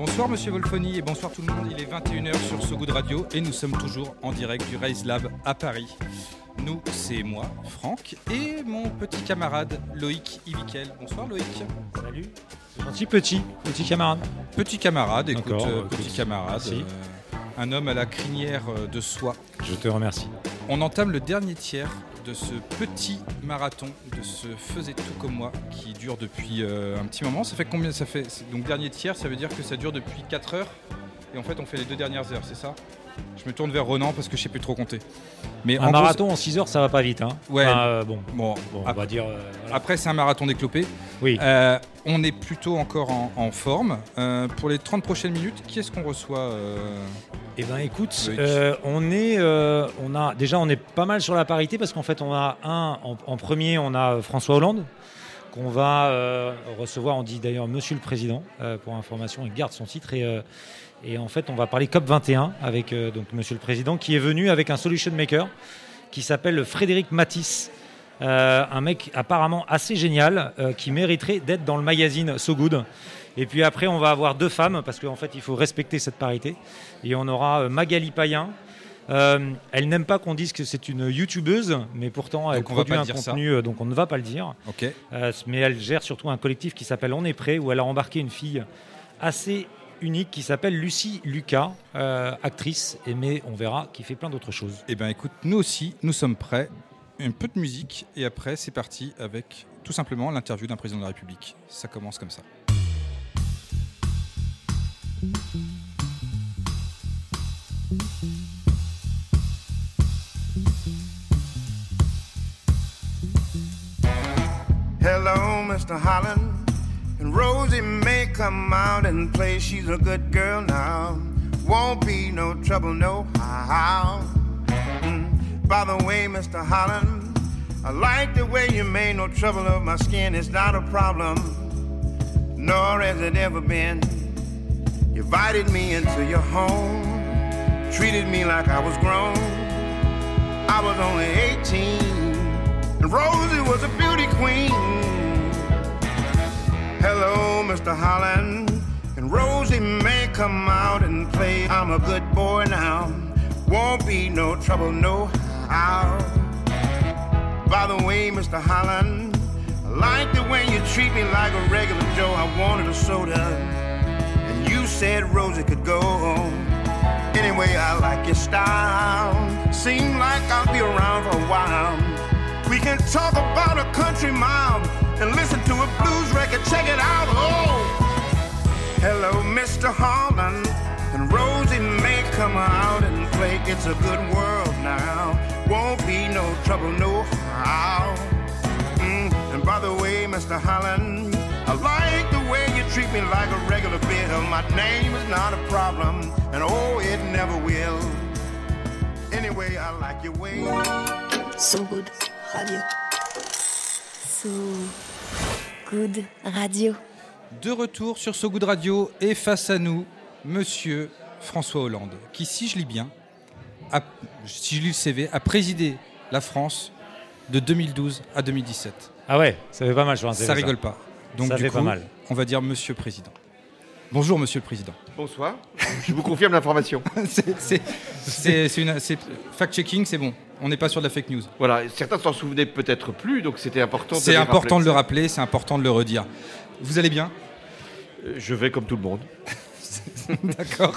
Bonsoir Monsieur Wolfoni et bonsoir tout le monde. Il est 21h sur So Good Radio et nous sommes toujours en direct du Race Lab à Paris. Nous, c'est moi, Franck, et mon petit camarade Loïc Ivikel. Bonsoir Loïc. Salut. Gentil petit, petit camarade. Petit camarade, écoute, euh, écoute, petit camarade. euh, un homme à la crinière euh, de soie. Je te remercie. On entame le dernier tiers de ce petit marathon, de ce faisait tout comme moi, qui dure depuis euh, un petit moment. Ça fait combien ça fait Donc dernier tiers, ça veut dire que ça dure depuis 4 heures. Et en fait, on fait les deux dernières heures, c'est ça? Je me tourne vers Ronan parce que je sais plus trop compter. Mais en Un gros, marathon en 6 heures, ça va pas vite. Hein. Ouais. Enfin, euh, bon, Bon, bon, on va dire. euh, voilà. après, c'est un marathon déclopé. Oui. Euh, on est plutôt encore en, en forme. Pour les 30 prochaines minutes, qui est-ce qu'on reçoit Eh ben écoute, on est, on a déjà on est pas mal sur la parité parce qu'en fait on a un en, en premier, on a François Hollande qu'on va euh, recevoir. On dit d'ailleurs Monsieur le Président euh, pour information, il garde son titre et euh, et en fait on va parler COP 21 avec euh, donc Monsieur le Président qui est venu avec un solution maker qui s'appelle Frédéric Matisse. Euh, un mec apparemment assez génial euh, qui mériterait d'être dans le magazine So Good. Et puis après, on va avoir deux femmes parce qu'en fait, il faut respecter cette parité. Et on aura euh, Magali Payen. Elle n'aime pas qu'on dise que c'est une youtubeuse, mais pourtant elle Donc produit un ça. contenu, donc on ne va pas le dire. Mais elle gère surtout un collectif qui s'appelle On est prêt, où elle a embarqué une fille assez unique qui s'appelle Lucie Lucas, euh, actrice, et mais on verra, qui fait plein d'autres choses. Eh bien, écoute, nous aussi, nous sommes prêts. Un peu de musique et après, c'est parti avec tout simplement l'interview d'un président de la République. Ça commence comme ça. Come out and play. She's a good girl now. Won't be no trouble, no how. Mm. By the way, Mr. Holland, I like the way you made no trouble of my skin. It's not a problem, nor has it ever been. You invited me into your home, treated me like I was grown. I was only 18, and Rosie was a beauty queen. Hello, Mr. Holland. And Rosie may come out and play. I'm a good boy now. Won't be no trouble, no how. By the way, Mr. Holland, I like the way you treat me like a regular Joe. I wanted a soda, and you said Rosie could go. Anyway, I like your style. Seem like I'll be around for a while. We can talk about a country mile and listen to a blues record. Check it out. Oh, hello, Mr. Holland. And Rosie may come out and play. It's a good world now. Won't be no trouble, no how. Mm, And by the way, Mr. Holland, I like the way you treat me like a regular bill. My name is not a problem, and oh, it never will. Anyway, I like your way. So Good Radio. So Good Radio. De retour sur So Good Radio et face à nous, monsieur François Hollande, qui, si je lis bien, a- si je lis le CV, a présidé la France de 2012 à 2017. Ah ouais, ça fait pas mal sur un CV, Ça rigole pas. Donc Ça du fait coup, pas mal. on va dire monsieur président. Bonjour monsieur le président. Bonsoir. Je vous confirme l'information. C'est- fact-checking, c'est bon. On n'est pas sur de la fake news. Voilà, certains s'en souvenaient peut-être plus, donc c'était important. de C'est important de le rappeler. c'est important de le redire. Vous allez bien? Euh, Je vais comme tout le monde. D'accord.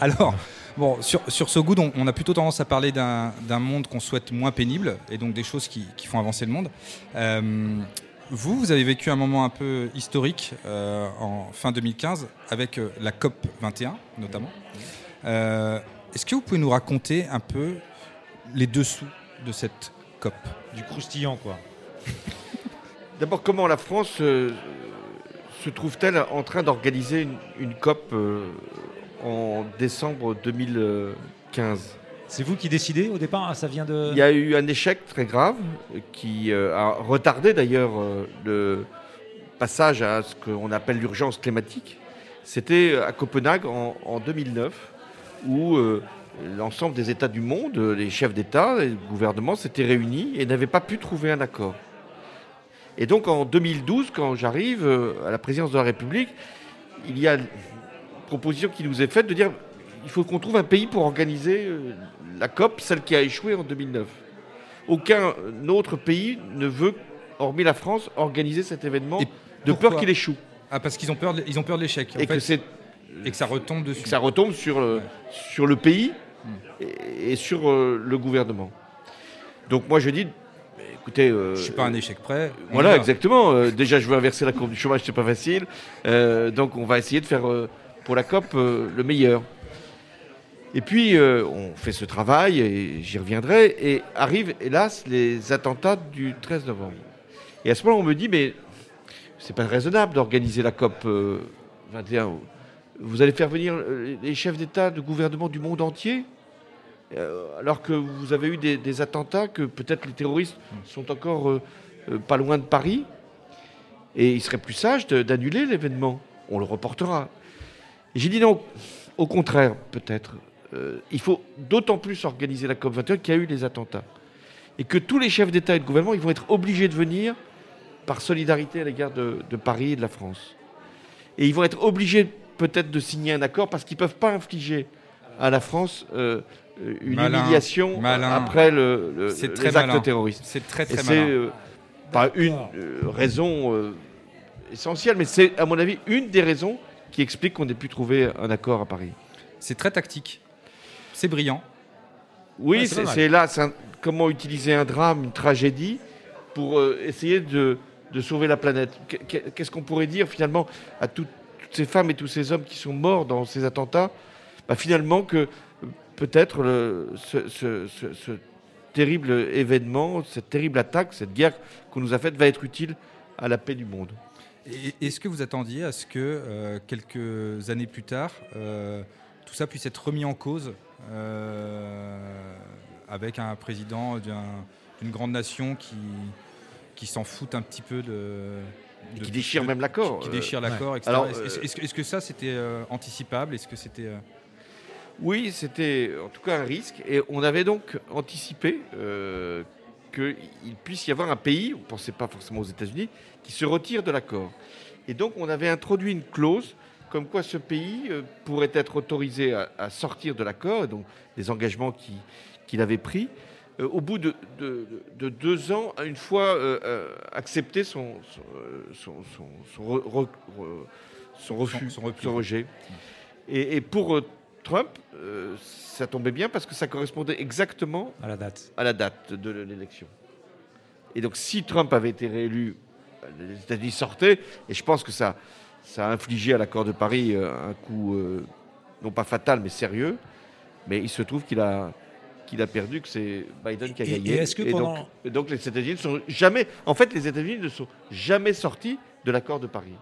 Alors, bon, sur, sur So Good, on, on a plutôt tendance à parler d'un d'un monde qu'on souhaite moins pénible et donc des choses qui, qui font avancer le monde. Euh, vous, vous avez vécu un moment un peu historique euh, en fin 2015 avec euh, la COP 21 notamment. Euh, Est-ce que vous pouvez nous raconter un peu les dessous de cette COP? Du croustillant, quoi. D'abord, comment la France euh, se trouve-t-elle en train d'organiser une, une COP euh, en décembre 2015 C'est vous qui décidez au départ Ça vient de. Il y a eu un échec très grave qui euh, a retardé d'ailleurs euh, le passage à ce qu'on appelle l'urgence climatique. C'était à Copenhague en, en 2009 où euh, l'ensemble des États du monde, les chefs d'État et de gouvernement s'étaient réunis et n'avaient pas pu trouver un accord. Et donc en 2012, quand j'arrive à la présidence de la République, il y a une proposition qui nous est faite de dire il faut qu'on trouve un pays pour organiser euh, la COP, celle qui a échoué en 2009. Aucun autre pays ne veut, hormis la France, organiser cet événement Et de peur qu'il échoue. Ah, parce qu'ils ont peur de, ils ont peur de l'échec. Et que, et ça retombe dessus. que ça retombe sur le, Ouais. sur le pays et, et sur euh, le gouvernement. Donc moi je dis, écoutez... euh, Je suis pas un échec y Voilà, exactement. Euh, déjà, je veux inverser la courbe du chômage, c'est pas facile. Euh, donc, on va essayer de faire euh, pour la COP euh, le meilleur. Et puis, euh, on fait ce travail, et j'y reviendrai, et arrivent, hélas, les attentats du 13 novembre. Et à ce moment-là, on me dit, mais c'est pas raisonnable d'organiser la COP euh, 21. Vous allez faire venir euh, les chefs d'État, de gouvernement du monde entier euh, alors que vous avez eu des, des attentats, que peut-être les terroristes sont encore euh, euh, pas loin de Paris, et il serait plus sage d'annuler l'événement. On le reportera. J'ai dit non, au contraire, peut-être. Euh, il faut d'autant plus organiser la COP21 qu'il y a eu les attentats. Et que tous les chefs d'État et de gouvernement, ils vont être obligés de venir par solidarité à l'égard de, de Paris et de la France. Et ils vont être obligés peut-être de signer un accord parce qu'ils ne peuvent pas infliger à la France euh, une Malin, humiliation malin. après le, le- C'est les très actes malin. terroristes. C'est très Et très c'est euh, pas une euh, raison euh, essentielle, mais c'est à mon avis une des raisons qui explique qu'on ait pu trouver un accord à Paris. C'est très tactique. C'est brillant. Oui, Ouais, c'est là comment utiliser un drame, une tragédie, pour euh, essayer de, de sauver la planète. Qu- qu- Qu'est-ce qu'on pourrait dire finalement à tout- toutes ces femmes et tous ces hommes qui sont morts dans ces attentats? Bah, Finalement que peut-être ce, ce- ce- ce terrible événement, cette terrible attaque, cette guerre qu'on nous a faite va être utile à la paix du monde. Est-ce que vous attendiez à ce que euh, quelques années plus tard, euh, tout ça puisse être remis en cause avec un président d'un- d'une grande nation qui, qui s'en fout un petit peu de. Et de- qui déchire de- même l'accord. Qui, Euh, déchire l'accord, etc. Alors, Est-ce est-ce- euh, est-ce que, ça c'était euh, anticipable? Est-ce que c'était. euh, Oui, c'était en tout cas un risque. Et on avait donc anticipé euh, qu'il puisse y avoir un pays, on ne pensait pas forcément aux États-Unis, qui se retire de l'accord. Et donc on avait introduit une clause comme quoi ce pays euh, pourrait être autorisé à, à sortir de l'accord, et donc des engagements qui- qu'il avait pris, euh, au bout de, de- de deux ans, une fois euh, accepté son, son, son- son- son re- re- re- son refus, son rejet. Et, et pour euh, Trump, euh, ça tombait bien parce que ça correspondait exactement à la date. à la date de l'élection. Et donc, si Trump avait été réélu, les États-Unis sortaient, et je pense que ça, ça a infligé à l'accord de Paris euh, un coup, euh, non pas fatal, mais sérieux. Mais il se trouve qu'il a, qu'il a perdu, que c'est Biden qui a Et- gagné. et est-ce que donc, pendant- et donc, les États-Unis ne sont jamais. En fait, les États-Unis ne sont jamais sortis de l'accord de Paris.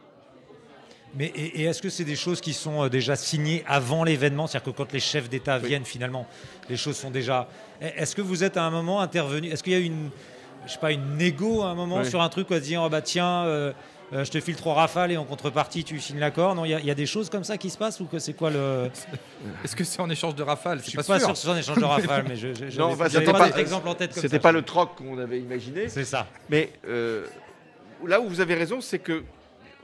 Mais et, et est-ce que c'est des choses qui sont euh, déjà signées avant l'événement? C'est-à-dire que quand les chefs d'État viennent, finalement, les choses sont déjà. Eh, Est-ce que vous êtes à un moment intervenu? Est-ce qu'il y a une, je sais pas, une négo à un moment Oui. sur un truc, à se dire, oh bah tiens, euh, je te file trois rafales et en contrepartie tu signes l'accord Non, il y, a- il y a des choses comme ça qui se passent ou que c'est quoi le Est-ce que c'est en échange de rafales? Je C'est suis pas, pas, sûr sûr. que ce soit un échange de rafales, mais je, je, Non, c'était pas pas- d'exemple en tête C'était pas le troc qu'on avait imaginé. C'est ça. Mais euh, là où vous avez raison, c'est que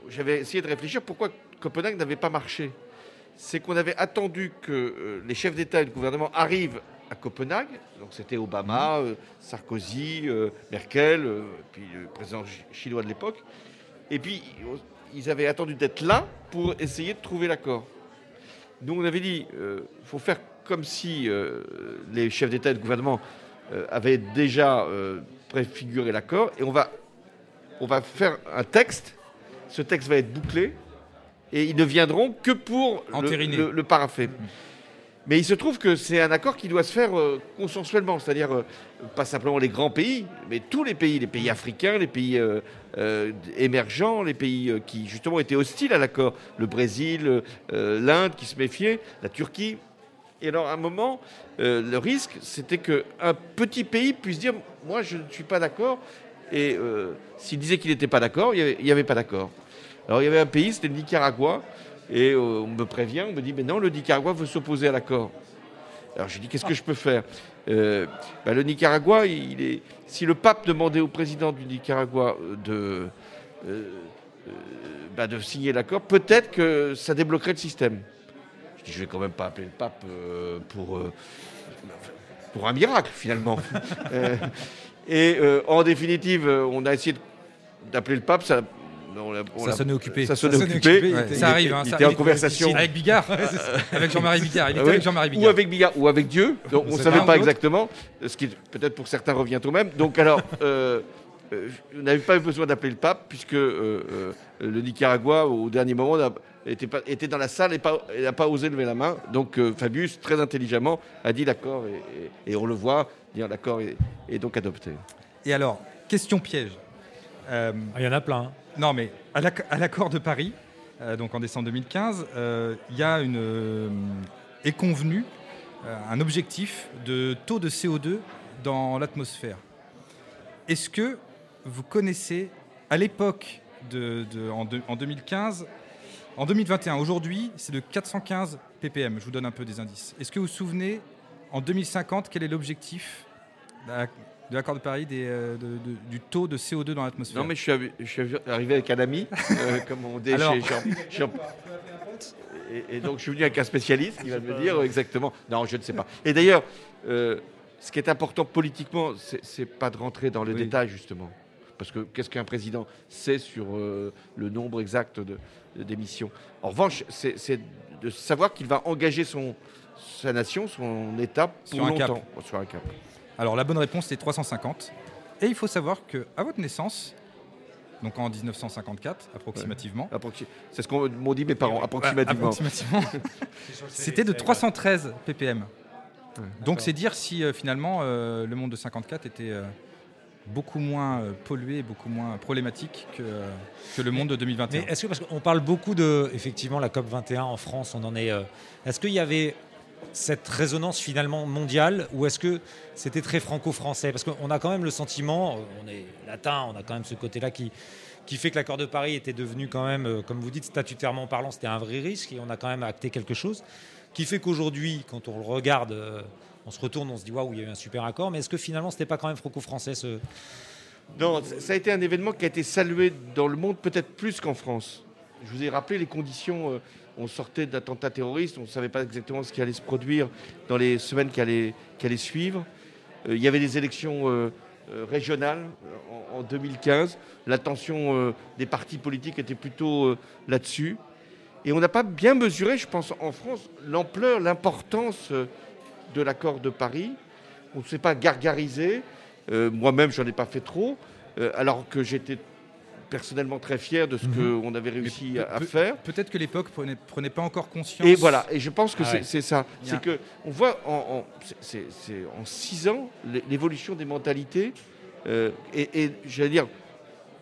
j'avais essayé de réfléchir pourquoi Copenhague n'avait pas marché. C'est qu'on avait attendu que euh, les chefs d'État et de gouvernement arrivent à Copenhague. Donc c'était Obama, euh, Sarkozy, euh, Merkel, euh, puis le président chi- chinois de l'époque. Et puis ils avaient attendu d'être là pour essayer de trouver l'accord. Nous on avait dit, il faut faire comme si euh, les chefs d'État et de gouvernement euh, avaient déjà euh, préfiguré l'accord et on va, on va faire un texte. Ce texte va être bouclé et ils ne viendront que pour le, le- le parapher. Mais il se trouve que c'est un accord qui doit se faire euh, consensuellement, c'est-à-dire euh, pas simplement les grands pays, mais tous les pays, les pays africains, les pays euh, émergents, les pays qui justement étaient hostiles à l'accord, le Brésil, l'Inde qui se méfiait, la Turquie. Et alors à un moment, le risque, c'était qu'un petit pays puisse dire, moi je ne suis pas d'accord, et s'il disait qu'il n'était pas d'accord, il n'y avait, pas d'accord. Alors il y avait un pays, c'était le Nicaragua, et euh, on me prévient, on me dit, mais non, le Nicaragua veut s'opposer à l'accord. Alors je dis, qu'est-ce que je peux faire? Euh, bah, Le Nicaragua, il est, si le pape demandait au président du Nicaragua de, euh, euh, bah, de signer l'accord, peut-être que ça débloquerait le système. Je dis, je vais quand même pas appeler le pape pour, pour un miracle, finalement. Et en définitive, on a essayé d'appeler le pape, ça... on l'a- on Ça l'a- sonnait occupé. Ça sonnait Ça sonnait occupé. occupé, Ouais, Il ça arrive. était- hein, il ça était en conversation. Avec Bigard. Avec Jean-Marie Bigard. Il était Ah oui. avec Jean-Marie Ou Bigard. avec Bigard, ou avec Dieu. Donc, on ne savait ou pas exactement, ce qui peut-être pour certains revient au même. Donc alors, euh, euh, on n'avait pas eu besoin d'appeler le pape, puisque euh, euh, le Nicaragua, au dernier moment, n'a- était, pas- était dans la salle et pas- et n'a pas osé lever la main. Donc euh, Fabius, très intelligemment, a dit l'accord, et, et- et on le voit, dire l'accord est, est donc adopté. Et alors, question piège. Euh, Ah, Il y en a plein. hein. Non, mais à l'acc- à l'accord de Paris, euh, donc en décembre 2015, euh, il y a une euh, est convenu un objectif de taux de CO2 dans l'atmosphère. Est-ce que vous connaissez à l'époque en, en 2015, en 2021, aujourd'hui, c'est de 415 ppm. Je vous donne un peu des indices. Est-ce que vous vous souvenez en 2050 quel est l'objectif de la- de l'accord de Paris des, euh, de- de- du taux de CO2 dans l'atmosphère Non, mais je suis, arri- je suis arrivé avec un ami, euh, comme on dit Alors. chez Jean. Jean- Et, et donc, je suis venu avec un spécialiste qui va me dire exactement. Non, je ne sais pas. Et d'ailleurs, euh, ce qui est important politiquement, c'est pas de rentrer dans les Oui. détails, justement. Parce que qu'est-ce qu'un président sait sur euh, le nombre exact d'émissions En revanche, c'est de savoir qu'il va engager son, sa nation, son État pour Sur un cap. longtemps. Sur un cap. Alors la bonne réponse c'est 350. Et il faut savoir que à votre naissance, donc en 1954 approximativement, Approxi- C'est ce qu'ont m'ont dit mes parents, approximativement. approximativement, c'était de 313 ppm. Donc c'est dire si euh, finalement euh, le monde de 54 était euh, beaucoup moins pollué, beaucoup moins problématique que, que le monde de 2021. Mais est-ce que, parce qu'on parle beaucoup de, effectivement, la COP 21 en France, on en est. est-ce qu'il y avait cette résonance finalement mondiale ou est-ce que c'était très franco-français? Parce qu'on a quand même le sentiment, on est latin, on a quand même ce côté-là qui, qui fait que l'accord de Paris était devenu quand même, euh, comme vous dites, statutairement parlant, c'était un vrai risque et on a quand même acté quelque chose qui fait qu'aujourd'hui, quand on le regarde, euh, on se retourne, on se dit waouh, il y a eu un super accord, mais est-ce que finalement c'était pas quand même franco-français. Non, ça a été un événement qui a été salué dans le monde peut-être plus qu'en France. Je vous ai rappelé les conditions. euh, on sortait d'attentats terroristes, on ne savait pas exactement ce qui allait se produire dans les semaines qui allaient, suivre. Euh, il y avait des élections euh, régionales en, en 2015. L'attention des partis politiques était plutôt là-dessus. Et on n'a pas bien mesuré, je pense, en France, l'ampleur, l'importance de l'accord de Paris. On ne s'est pas gargarisé. Moi-même, j'en ai pas fait trop, alors que j'étais personnellement très fier de ce Mhm. qu'on avait réussi à, pe- faire. Peut-être que l'époque prenait, prenait pas encore conscience. Et voilà, et je pense que Ah c'est ouais. c'est ça. C'est que on voit en, en- c'est- c'est- c'est en six ans l'é- l'évolution des mentalités. euh, et et j'allais dire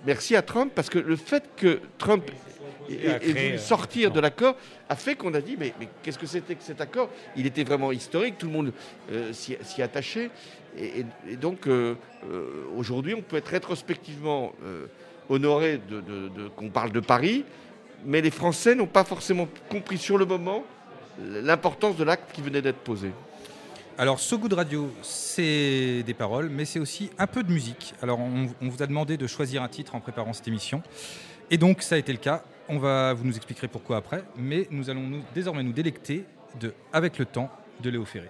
merci à Trump parce que le fait que Trump ait, voulu euh, sortir de l'accord a fait qu'on a dit mais, mais qu'est-ce que c'était que cet accord? Il était vraiment historique, tout le monde euh, s'y s'y attachait. Et, et- et donc euh, euh, aujourd'hui, on peut être rétrospectivement euh, honoré de, de- de- qu'on parle de Paris, mais les Français n'ont pas forcément compris sur le moment l'importance de l'acte qui venait d'être posé. Alors, So Good Radio, c'est des paroles, mais c'est aussi un peu de musique. Alors, on, on vous a demandé de choisir un titre en préparant cette émission. Et donc, ça a été le cas. On va, vous nous expliquerez pourquoi après. Mais nous allons nous- désormais nous délecter de Avec le temps de Léo Ferré.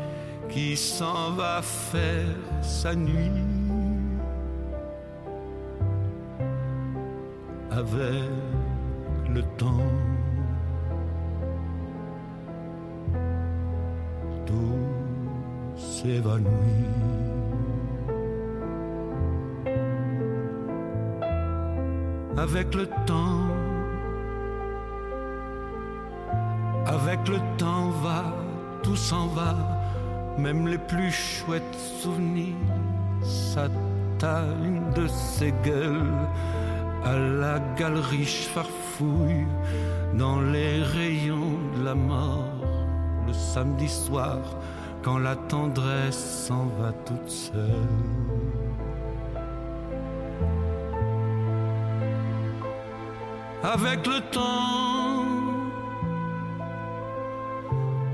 qui s'en va faire sa nuit avec le temps. Tout s'évanouit. Avec le temps, avec le temps va, tout s'en va, même les plus chouettes souvenirs s'atteignent de ses gueules à la galerie farfouille dans les rayons de la mort le samedi soir quand la tendresse s'en va toute seule. Avec le temps,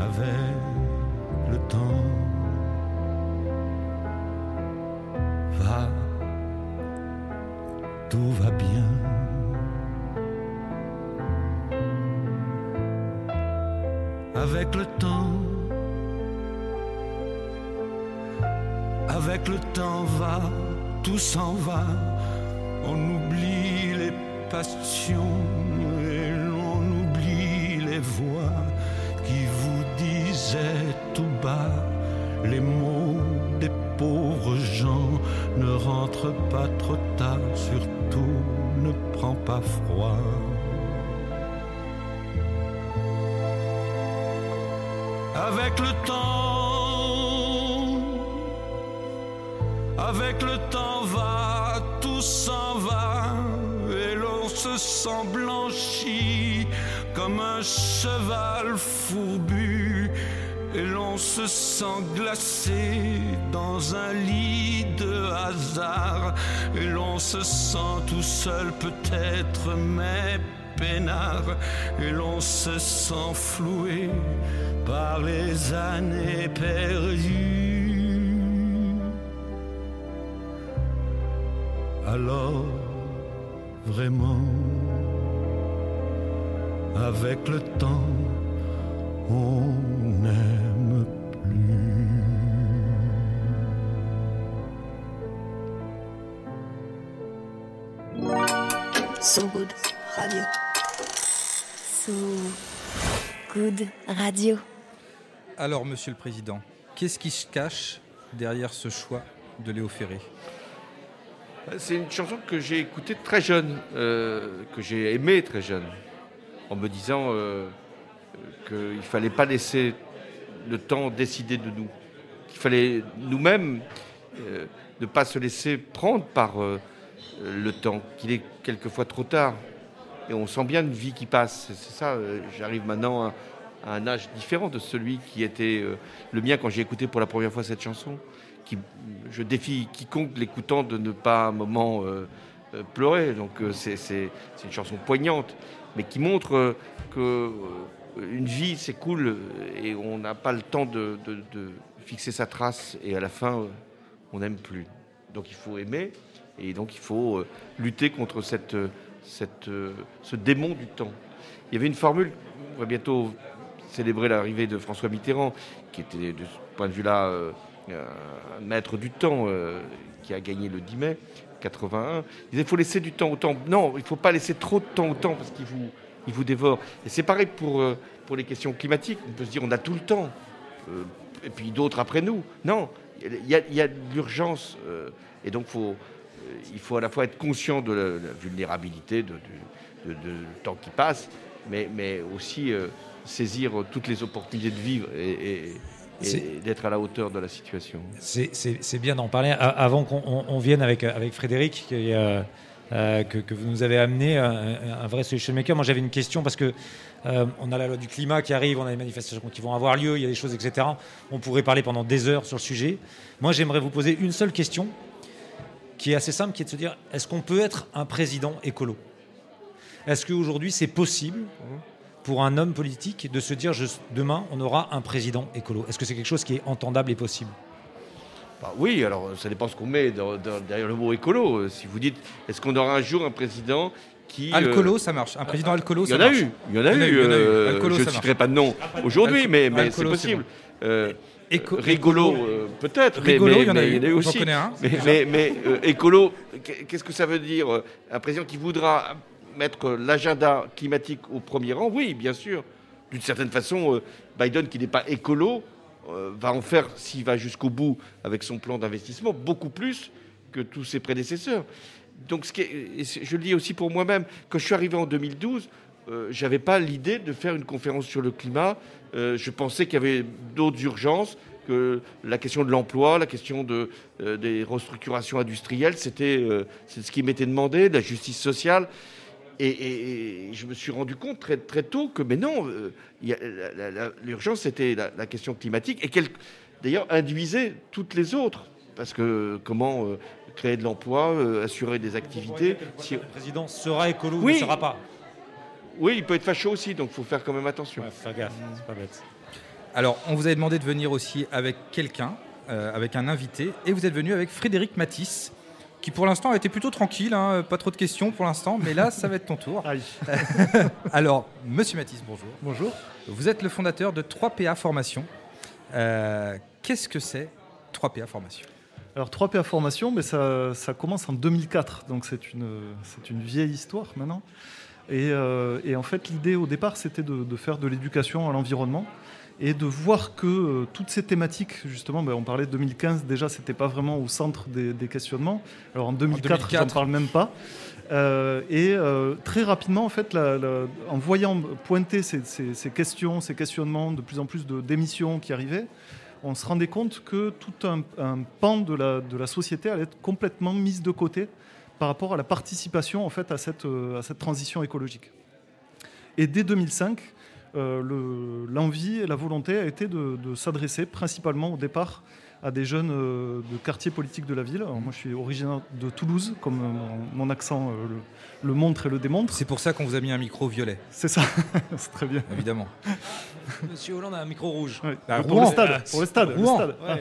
Avec le temps va, tout va bien. Avec le temps, avec le temps va, tout s'en va. On oublie les passions et l'on oublie les voix tout bas les mots des pauvres gens. Ne rentre pas trop tard, surtout ne prends pas froid. Avec le temps, avec le temps va, tout s'en va, et l'on se sent blanchi comme un cheval fourbu, et l'on se sent glacé dans un lit de hasard, et l'on se sent tout seul peut-être, mais peinard, et l'on se sent floué par les années perdues. Alors, vraiment, avec le temps, on n'aime So Good Radio. So Good Radio. Alors, Monsieur le Président, qu'est-ce qui se cache derrière ce choix de Léo Ferré? C'est une chanson que j'ai écoutée très jeune, euh, que j'ai aimée très jeune, en me disant euh, qu'il ne fallait pas laisser le temps décider de nous, qu'il fallait nous-mêmes euh, ne pas se laisser prendre par le temps, qu'il est quelquefois trop tard. Et on sent bien une vie qui passe. C'est ça, j'arrive maintenant à un âge différent de celui qui était euh, le mien quand j'ai écouté pour la première fois cette chanson. Qui, je défie quiconque l'écoutant de ne pas un moment euh, euh, pleurer. Donc c'est une chanson poignante, mais qui montre que une vie s'écoule et on n'a pas le temps de, de, fixer sa trace et à la fin on n'aime plus. Donc il faut aimer et donc il faut lutter contre cette, cette, ce démon du temps. Il y avait une formule, on va bientôt célébrer l'arrivée de François Mitterrand, qui était de ce point de vue-là euh, un maître du temps qui a gagné le 10 mai 81. Il disait il faut laisser du temps au temps. Non, il ne faut pas laisser trop de temps au temps parce qu'il vous, il vous dévore. Et c'est pareil pour, pour les questions climatiques. On peut se dire on a tout le temps. et puis d'autres après nous. Non, il y a, il y a de l'urgence. et donc faut, il faut à la fois être conscient de la, vulnérabilité, de, du temps qui passe, mais, mais aussi saisir toutes les opportunités de vivre et, d'être à la hauteur de la situation. C'est bien d'en parler. Avant qu'on vienne avec, avec Frédéric, euh, que, que, vous nous avez amené, un, vrai solution maker, moi j'avais une question parce que euh, on a la loi du climat qui arrive, on a les manifestations qui vont avoir lieu, il y a des choses, etc. On pourrait parler pendant des heures sur le sujet. Moi j'aimerais vous poser une seule question qui est assez simple, qui est de se dire, est-ce qu'on peut être un président écolo? Est-ce qu'aujourd'hui c'est possible pour un homme politique de se dire demain on aura un président écolo? Est-ce que c'est quelque chose qui est entendable et possible? Bah oui, alors ça dépend ce qu'on met derrière le mot écolo. Si vous dites, est-ce qu'on aura un jour un président qui... Alcolo, ça marche. Un président alcolo, ça marche. Il y en a eu. je ne citerai pas de nom aujourd'hui, mais, mais c'est possible. Euh, rigolo, euh, peut-être, mais, il y en a, eu, aussi. Mais, mais euh, écolo, qu'est-ce que ça veut dire Un président qui voudra mettre l'agenda climatique au premier rang, oui, bien sûr. D'une certaine façon, euh, Biden, qui n'est pas écolo, euh, va en faire, s'il va jusqu'au bout avec son plan d'investissement, beaucoup plus que tous ses prédécesseurs. Donc, ce qui je le dis aussi pour moi-même, quand je suis arrivé en 2012, euh, je n'avais pas l'idée de faire une conférence sur le climat. je pensais qu'il y avait d'autres urgences, que la question de l'emploi, la question de, des restructurations industrielles, c'était ce qui m'était demandé, de la justice sociale. Et, je me suis rendu compte très, très tôt que, mais non, euh, l'urgence, c'était la, question climatique, et qu'elle, d'ailleurs, induisait toutes les autres. Parce que comment euh, créer de l'emploi, euh, assurer des activités. Si... Le président sera écolo ou ne sera pas. Oui, il peut être facho aussi, donc il faut faire quand même attention. faire gaffe, c'est pas bête. Alors, on vous avait demandé de venir aussi avec quelqu'un, avec un invité, et vous êtes venu avec Frédéric Matisse qui pour l'instant a été plutôt tranquille, hein, pas trop de questions pour l'instant, mais là ça va être ton tour. Alors, Monsieur Matisse, bonjour. Bonjour. Vous êtes le fondateur de 3PA Formation. Euh, qu'est-ce que c'est 3PA Formation? Alors 3PA Formation, mais ça, ça, commence en 2004, donc c'est une, une vieille histoire maintenant. Et, euh, et en fait, l'idée au départ, c'était de, de, faire de l'éducation à l'environnement et de voir que euh, toutes ces thématiques, justement, ben, on parlait de 2015, déjà, c'était pas vraiment au centre des, questionnements. Alors en 2004, j'en parle même pas. Euh, et euh, très rapidement, en fait, en voyant pointer ces, questions, ces questionnements, de plus en plus de démissions qui arrivaient, on se rendait compte que tout un, pan de la, de la, société allait être complètement mise de côté par rapport à la participation en fait, à, cette, à cette transition écologique. Et dès 2005, euh, l'envie et la volonté a été de, s'adresser principalement au départ à des jeunes euh, de quartiers politiques de la ville. moi, je suis originaire de Toulouse, comme mon, accent euh, le, montre et le démontre. C'est pour ça qu'on vous a mis un micro violet. C'est ça, c'est très bien. Évidemment. Monsieur Hollande a un micro rouge. Bah, pour, le stade, pour le stade.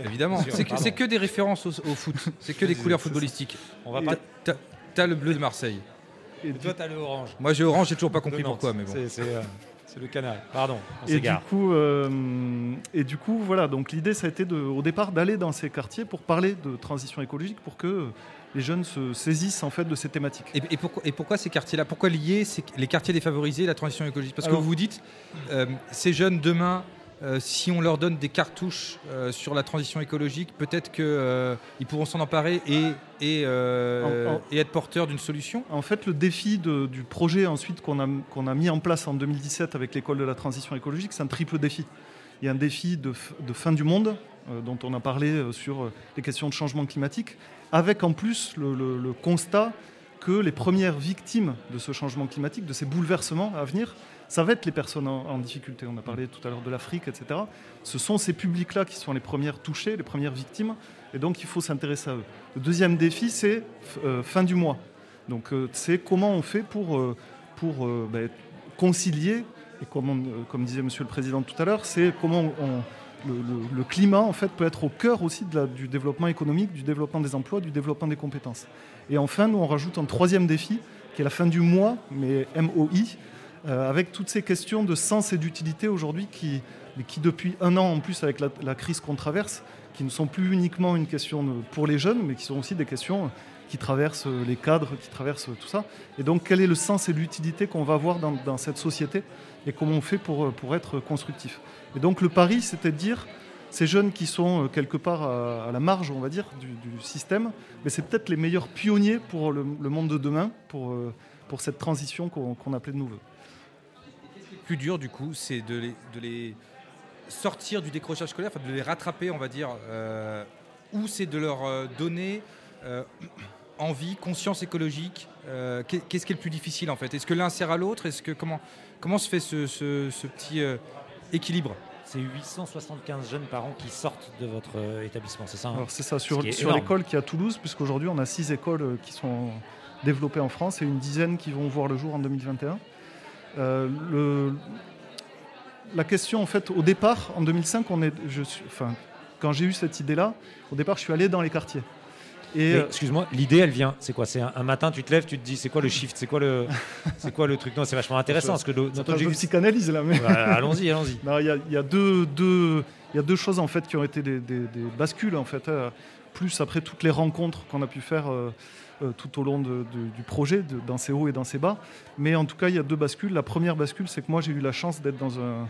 évidemment. C'est que, des références au, foot. C'est que des couleurs footballistiques. On va pas. T'as le bleu de Marseille. Et toi, t'as le orange. Moi, j'ai orange, j'ai toujours pas compris pourquoi, mais bon. C'est le canal. Pardon. et du coup, euh, et du coup, voilà. Donc l'idée, ça a été de, au départ d'aller dans ces quartiers pour parler de transition écologique, pour que les jeunes se saisissent en fait de ces thématiques. Et, pourquoi, et pourquoi, ces quartiers-là? Pourquoi lier les quartiers défavorisés et la transition écologique? Parce que vous vous dites, euh, ces jeunes demain euh, si on leur donne des cartouches euh, sur la transition écologique, peut-être qu'ils euh, pourront s'en emparer et, et, être porteurs d'une solution En fait, le défi du projet ensuite qu'on a, qu'on a mis en place en 2017 avec l'école de la transition écologique, c'est un triple défi. Il y a un défi de, fin du monde, dont on a parlé sur les questions de changement climatique, avec en plus le constat que les premières victimes de ce changement climatique, de ces bouleversements à venir, ça va être les personnes en, difficulté. On a parlé tout à l'heure de l'Afrique, etc. Ce sont ces publics-là qui sont les premières touchées, les premières victimes, et donc il faut s'intéresser à eux. Le deuxième défi, c'est euh, fin du mois. Donc euh, c'est comment on fait pour, euh, pour ben, concilier, et comme, comme disait Monsieur le Président tout à l'heure, c'est comment le, climat en fait peut être au cœur aussi du développement économique, du développement des emplois, du développement des compétences. Et enfin, nous on rajoute un troisième défi qui est la fin du mois, mais MOI, euh, avec toutes ces questions de sens et d'utilité aujourd'hui qui, depuis un an en plus avec la, crise qu'on traverse, qui ne sont plus uniquement une question pour les jeunes, mais qui sont aussi des questions qui traversent les cadres, qui traversent tout ça. Et donc quel est le sens et l'utilité qu'on va avoir dans, cette société et comment on fait pour, être constructif? Et donc le pari, c'était de dire, ces jeunes qui sont euh, quelque part à, la marge, on va dire, du, système, mais c'est peut-être les meilleurs pionniers pour le, monde de demain, pour, euh, cette transition qu'on appelait de. Le plus dur, du coup, c'est de les, de les sortir du décrochage scolaire, de les rattraper, on va dire, euh, ou c'est de leur euh, donner euh, envie, conscience écologique. euh, qu'est- Qu'est-ce qui est le plus difficile, en fait? Est-ce que l'un sert à l'autre? Est-ce que comment, comment se fait ce, ce- ce petit euh, équilibre? C'est 875 jeunes par an qui sortent de votre euh, établissement, c'est ça hein? Alors c'est ça, sur, qui l'école qui est à Toulouse, puisqu'aujourd'hui on a six écoles euh, qui sont développées en France et une dizaine qui vont voir le jour en 2021. Euh, le- la question en fait, au départ, en 2005, on est, je suis, enfin, quand j'ai eu cette idée-là, au départ je suis allé dans les quartiers. Et, euh, Excuse-moi, l'idée elle vient, c'est quoi? C'est un, un matin, tu te lèves, tu te dis, c'est quoi le shift? C'est quoi le, c'est quoi le truc? Non, c'est vachement intéressant parce que le- notre objectif. psychanalyse là, mais allons-y, allons-y. Il y a, il y a deux, deux- il y a deux choses en fait qui ont été des, des- des bascules en fait. euh, plus après toutes les rencontres qu'on a pu faire euh, euh, tout au long du projet, dans ses hauts et dans ses bas. Mais en tout cas, il y a deux bascules. La première bascule, c'est que moi j'ai eu la chance d'être dans, un-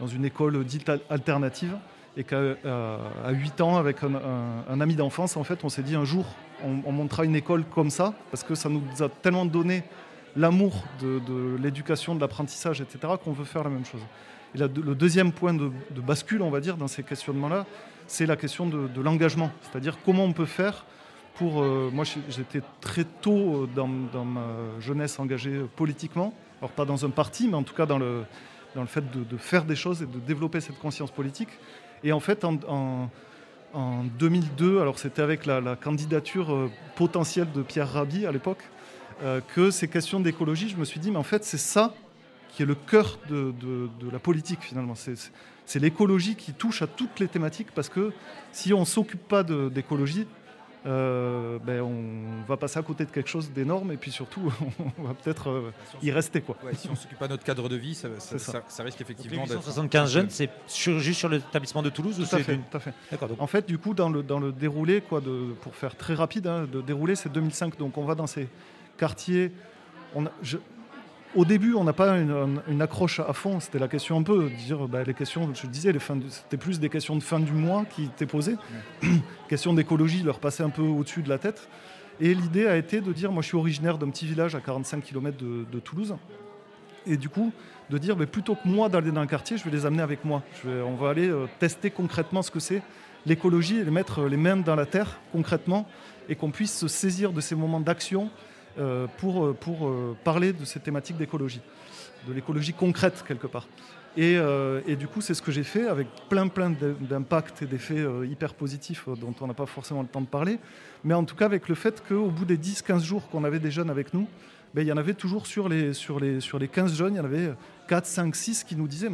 dans une école dite al- alternative et qu'à euh, à 8 ans, avec un, ami d'enfance, en fait, on s'est dit un jour, on, on une école comme ça, parce que ça nous a tellement donné l'amour de, l'éducation, de l'apprentissage, etc., qu'on veut faire la même chose. Et le deuxième point de, bascule, on va dire, dans ces questionnements-là, c'est la question de l'engagement. C'est-à-dire comment on peut faire euh, moi, j'étais très tôt euh, dans, ma jeunesse engagé euh, politiquement. Alors pas dans un parti, mais en tout cas dans le, dans le fait de, faire des choses et de développer cette conscience politique. Et en fait, en, en- en 2002, alors c'était avec la, candidature potentielle de Pierre Rabhi à l'époque, que ces questions d'écologie, je me suis dit, mais en fait, c'est ça qui est le cœur de, de- la politique finalement. C'est- l'écologie qui touche à toutes les thématiques parce que si on ne s'occupe pas d'écologie, euh, ben, on va passer à côté de quelque chose d'énorme et puis surtout, on va peut-être euh, y rester. Quoi. Ouais, Si on s'occupe pas de notre cadre de vie, ça, ça- C'est ça. ça- ça risque effectivement d'être. 875 jeunes, c'est sur- juste sur l'établissement de Toulouse ou Tout à c'est fait, tout à fait. D'accord. donc- En fait, du coup, dans le, dans le déroulé, quoi, de, pour faire très rapide, hein, de dérouler, c'est 2005. Donc, on va dans ces quartiers. On a- je- au début, on n'a pas une, accroche à fond. C'était la question un peu, de dire, bah, les questions, je le disais, c'était plus des questions de fin du mois qui étaient posées. question d'écologie leur passait un peu au-dessus de la tête. Et l'idée a été de dire, moi, je suis originaire d'un petit village à 45 km de, de Toulouse. Et du coup, de dire, mais plutôt que moi d'aller dans le quartier, je vais les amener avec moi. Je vais- on va aller euh, tester concrètement ce que c'est l'écologie et les mettre les mains dans la terre concrètement et qu'on puisse se saisir de ces moments d'action pour, euh, pour euh, parler de ces thématiques d'écologie, de l'écologie concrète quelque part. Et, euh, du coup, c'est ce que j'ai fait avec plein, plein d'impacts et d'effets euh, hyper positifs euh, dont on n'a pas forcément le temps de parler. Mais en tout cas, avec le fait qu'au bout des 10-15 jours qu'on avait des jeunes avec nous, ben, il y en avait toujours sur les, sur, les, sur les 15 jeunes, il y en avait 4, 5, 6 qui nous disaient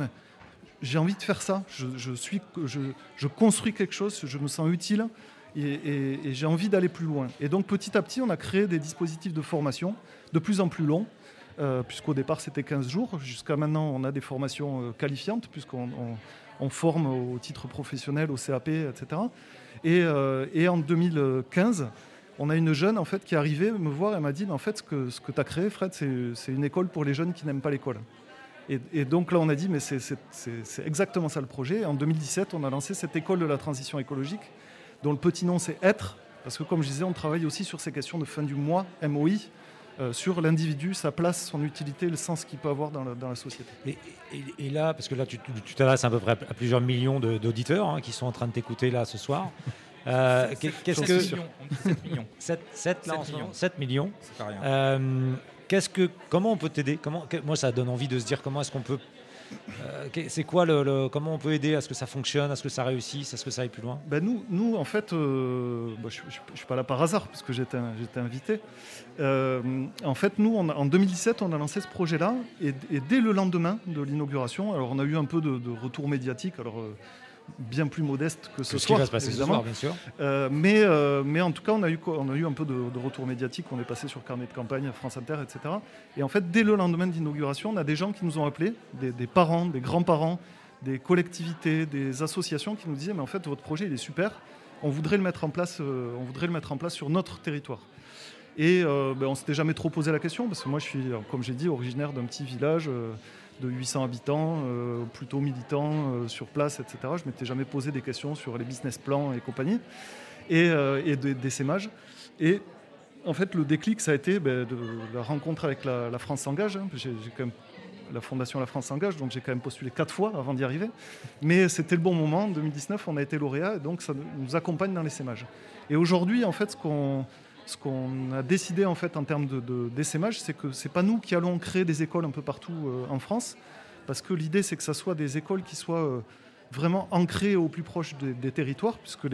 j'ai envie de faire ça, je suis, je, je construis quelque chose, je me sens utile et, j'ai envie d'aller plus loin. Et donc petit à petit, on a créé des dispositifs de formation de plus en plus longs, euh, puisqu'au départ c'était 15 jours. Jusqu'à maintenant, on a des formations euh, qualifiantes, puisqu'on on- on forme au titre professionnel, au CAP, etc. Et, euh, et en 2015, on a une jeune en fait, qui est arrivée me voir et m'a dit, en fait, ce que, tu as créé, Fred, c'est une école pour les jeunes qui n'aiment pas l'école. Et, donc là, on a dit, mais c'est- exactement ça le projet. Et en 2017, on a lancé cette école de la transition écologique, dont le petit nom c'est Être, parce que comme je disais, on travaille aussi sur ces questions de fin du mois, MOI, euh, sur l'individu, sa place, son utilité, le sens qu'il peut avoir dans la, dans la société. Et, et- et là, parce que là, tu t'adresses à peu près à plusieurs millions de- d'auditeurs hein, qui sont en train de t'écouter là ce soir. Euh, qu'est- Qu'est-ce Sept que millions, on dit 7 millions. 7, 7, là, millions. 7 millions. C'est pas rien. Euh, qu'est-ce que, comment on peut t'aider? Comment, que- Moi, ça donne envie de se dire comment est-ce qu'on peut. Euh, c'est quoi le, Comment on peut aider à ce que ça fonctionne, à ce que ça réussisse, à ce que ça aille plus loin? Ben nous, nous, en fait, euh, bah, je ne suis pas là par hasard, parce que j'étais invité. Euh, en fait, nous, en 2017, on a lancé ce projet-là, et, et dès le lendemain de l'inauguration, alors on a eu un peu de, retour médiatique, alors bien plus modeste que ce Que ce qui soir, va se passer ce évidemment. soir, bien sûr. Euh, mais, euh, mais en tout cas, on a eu, on a eu un peu de, de retour médiatique. On est passé sur carnet de campagne, France Inter, etc. Et en fait, dès le lendemain d'inauguration, on a des gens qui nous ont appelés, des, des parents, des grands-parents, des collectivités, des associations qui nous disaient mais en fait votre projet il est super, on voudrait le mettre en place, euh, on voudrait le mettre en place sur notre territoire. Et ben, on s'était jamais trop posé la question parce que moi je suis, comme j'ai dit, originaire d'un petit village de 800 habitants, euh, plutôt militant euh, sur place, etc. Je m'étais jamais posé des questions sur les business plans et compagnie et, euh, et des des sémages. Et en fait, le déclic, ça a été ben, de la rencontre avec la, France s'engage. hein. J'ai quand même la fondation La France s'engage, donc j'ai quand même postulé quatre fois avant d'y arriver. Mais c'était le bon moment. En 2019, on a été lauréat, donc ça nous accompagne dans les sémages. Et aujourd'hui, en fait, ce qu'on ce qu'on a décidé en fait en termes de, de d'essaimage, c'est que c'est pas nous qui allons créer des écoles un peu partout euh, en France, parce que l'idée c'est que ça soit des écoles qui soient euh, vraiment ancrées au plus proche des, territoires, puisque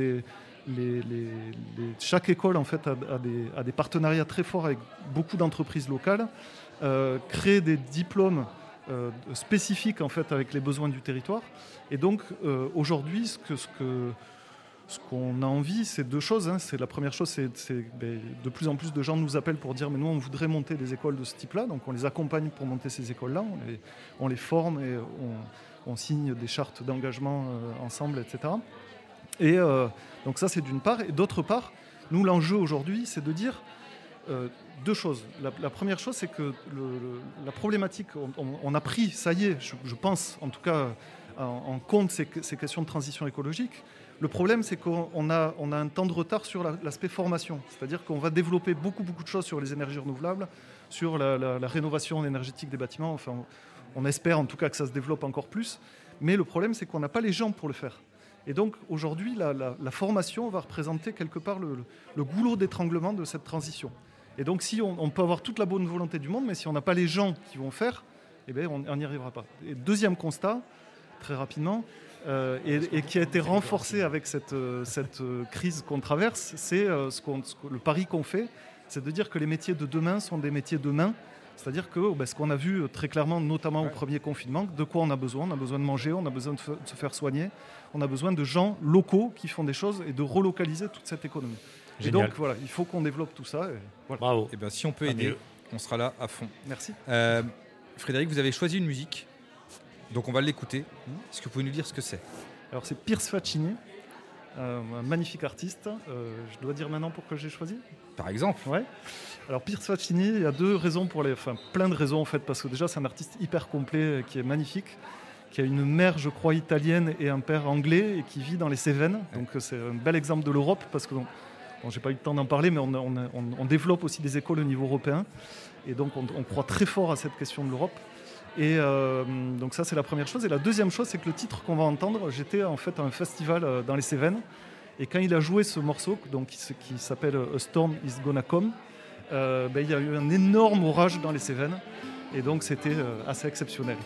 chaque école en fait a, des, partenariats très forts avec beaucoup d'entreprises locales, euh, crée des diplômes euh, spécifiques en fait avec les besoins du territoire. Et donc aujourd'hui, ce que, ce que ce qu'on a envie, c'est deux choses. hein. C'est la première chose, c'est ben, de plus en plus de gens nous appellent pour dire mais nous on voudrait monter des écoles de ce type-là, donc on les accompagne pour monter ces écoles-là, on les, forme et on, signe des chartes d'engagement euh, ensemble, etc. Et euh, donc ça c'est d'une part, et d'autre part, nous l'enjeu aujourd'hui, c'est de dire euh, deux choses. La, première chose, c'est que la problématique, on, a pris, ça y est, je, pense en tout cas en, compte ces questions de transition écologique. Le problème, c'est qu'on on a, un temps de retard sur la- l'aspect formation. C'est-à-dire qu'on va développer beaucoup, beaucoup de choses sur les énergies renouvelables, sur la, rénovation énergétique des bâtiments. Enfin, on, espère en tout cas que ça se développe encore plus. Mais le problème, c'est qu'on n'a pas les gens pour le faire. Et donc aujourd'hui, la, formation va représenter quelque part le, goulot d'étranglement de cette transition. Et donc si on, peut avoir toute la bonne volonté du monde, mais si on n'a pas les gens qui vont faire, eh bien, on n'y arrivera pas. Et deuxième constat, très rapidement, euh, et, et qui a été renforcé avec cette, euh, cette euh, crise qu'on traverse, c'est euh, ce ce le pari qu'on fait, c'est de dire que les métiers de demain sont des métiers de main. C'est-à-dire que ben, ce qu'on a vu très clairement, notamment au premier confinement, de quoi on a besoin? On a besoin de manger, on a besoin de, se faire soigner, on a besoin de gens locaux qui font des choses et de relocaliser toute cette économie. Et donc voilà, il faut qu'on développe tout ça. Et voilà. Bravo. Et ben, si on peut aider, on sera là à fond. Merci. Euh, Frédéric, vous avez choisi une musique, donc on va l'écouter. Est-ce que vous pouvez nous dire ce que c'est? Alors c'est Pierce Faccini, euh, un magnifique artiste. Euh, je dois dire maintenant pourquoi j'ai choisi Par exemple Ouais. Alors Pierce Faccini, il y a deux raisons pour les... Enfin plein de raisons en fait, parce que déjà c'est un artiste hyper complet, euh, qui est magnifique, qui a une mère je crois italienne et un père anglais et qui vit dans les Cévennes. Donc c'est un bel exemple de l'Europe parce que... Bon, bon, j'ai pas eu le temps d'en parler, mais on, a- on a- on- on développe aussi des écoles au niveau européen. Et donc on, on croit très fort à cette question de l'Europe. Et euh, donc ça c'est la première chose. Et la deuxième chose c'est que le titre qu'on va entendre, j'étais en fait à un festival euh, dans les Cévennes. Et quand il a joué ce morceau, donc, qui, s'appelle euh, A Storm Is Gonna Come, euh, ben, il y a eu un énorme orage dans les Cévennes. Et donc c'était assez exceptionnel.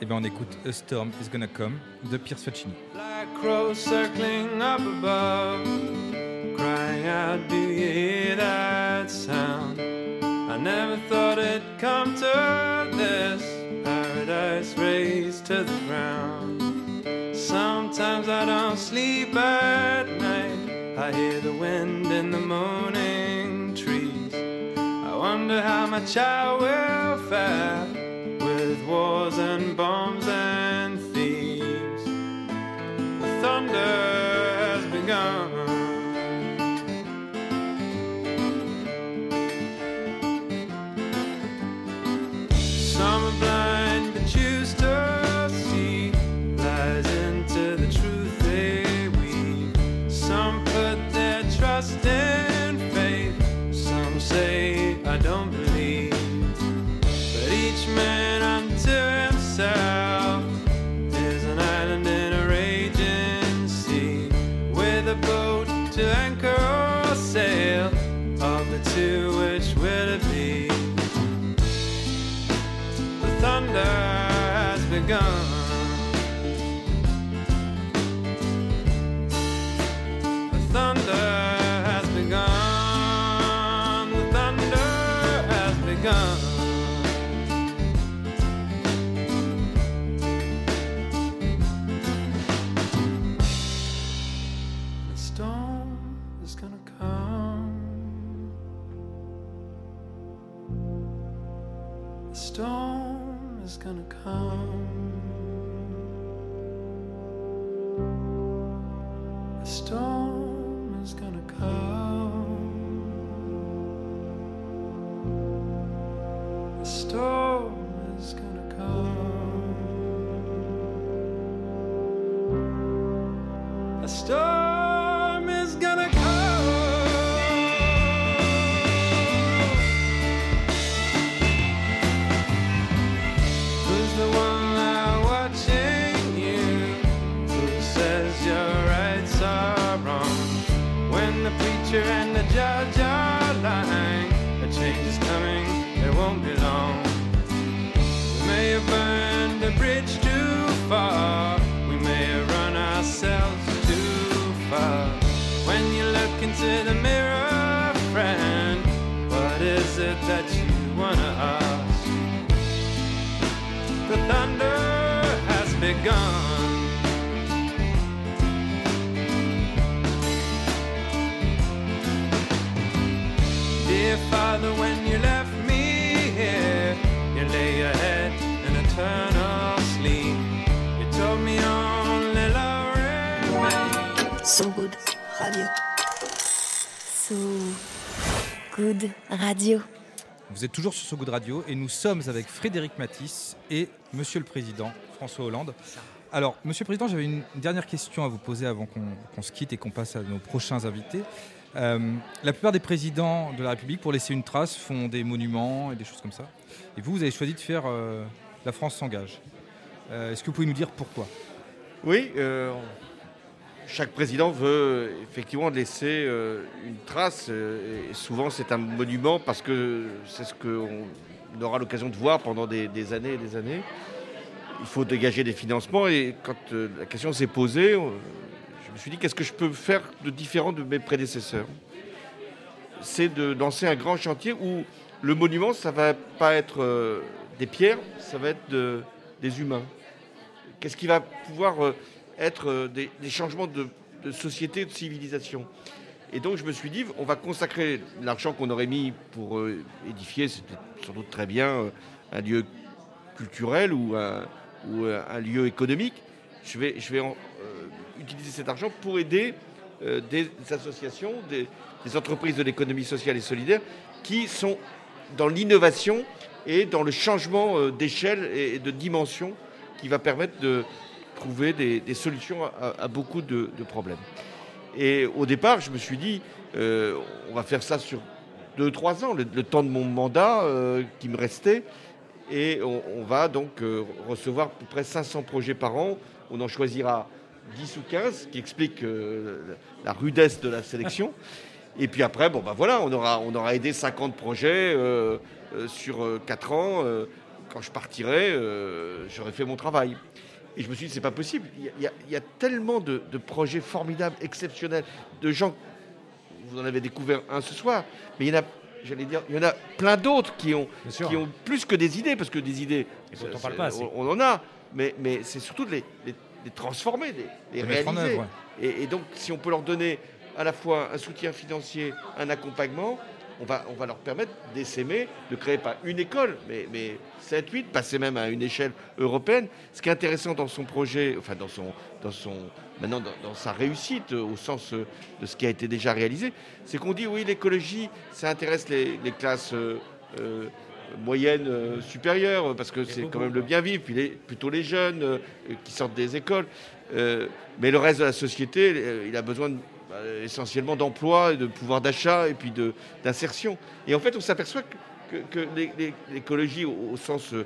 Eh bien on écoute A Storm Is Gonna Come de Pierce Faccini. Black crows circling up above, crying out, Do you hear that sound? I never thought it'd come to this. Paradise raised to the ground. Sometimes I don't sleep at night. I hear the wind in the moaning trees. I wonder how my child will fare with wars and bombs and thieves. The thunder gun. Radio. Vous êtes toujours sur So Good Radio et nous sommes avec Frédéric Matisse et Monsieur le Président François Hollande. Alors, Monsieur le Président, j'avais une dernière question à vous poser avant qu'on se quitte et qu'on passe à nos prochains invités. Euh, la plupart des présidents de la République, pour laisser une trace, font des monuments et des choses comme ça. Et vous, vous avez choisi de faire euh, La France s'engage. Euh, Est-ce que vous pouvez nous dire pourquoi? Oui, euh, chaque président veut effectivement laisser euh, une trace. euh, et souvent, c'est un monument parce que c'est ce qu'on aura l'occasion de voir pendant des, années et des années. Il faut dégager des financements et quand euh, la question s'est posée, je me suis dit qu'est-ce que je peux faire de différent de mes prédécesseurs? C'est de lancer un grand chantier où le monument, ça va pas être des pierres, ça va être de- des humains. Qu'est-ce qui va pouvoir être euh, des, changements de, de société, de civilisation Et donc je me suis dit, on va consacrer l'argent qu'on aurait mis pour euh, édifier, c'était sans doute très bien, euh, un lieu culturel ou un, lieu économique. Je vais, utiliser cet argent pour aider des associations, des, entreprises de l'économie sociale et solidaire qui sont dans l'innovation et dans le changement d'échelle et de dimension qui va permettre de trouver des, solutions à, beaucoup de, problèmes. Et au départ, je me suis dit, euh, on va faire ça sur 2-3 ans, le, temps de mon mandat euh, qui me restait. Et on, va donc euh, recevoir à peu près 500 projets par an. On en choisira 10 ou 15, ce qui explique la rudesse de la sélection. Et puis après, bon, ben voilà, on aura, on aura aidé 50 projets sur 4 ans. Quand je partirai, j'aurai fait mon travail. Et je me suis dit, c'est pas possible. Il y a- il y, tellement de, de projets formidables, exceptionnels, de gens. Vous en avez découvert un ce soir, mais il y en a, j'allais dire, il y en a plein d'autres qui ont, sûr. qui ont plus que des idées, parce que des idées, on parle pas en a, mais, mais c'est surtout de les, les- les transformer, de les, De réaliser. œuvre, Et, et donc, si on peut leur donner à la fois un soutien financier, un accompagnement, on va, on va leur permettre d'essaimer, de créer pas une école, mais, mais 7, 8, passer même à une échelle européenne. Ce qui est intéressant dans son projet, enfin dans son, dans son, maintenant dans, dans sa réussite, euh, au sens euh, de ce qui a été déjà réalisé, c'est qu'on dit oui, l'écologie, ça intéresse les, les classes euh, euh, moyennes euh, supérieures, parce que c'est quand même le bien vivre, puis les, plutôt les jeunes qui sortent des écoles. Mais le reste de la société, il a besoin de- essentiellement d'emploi, de pouvoir d'achat et puis d'insertion. Et en fait, on s'aperçoit que, que- que l'é- l'é- l'écologie, au, sens euh,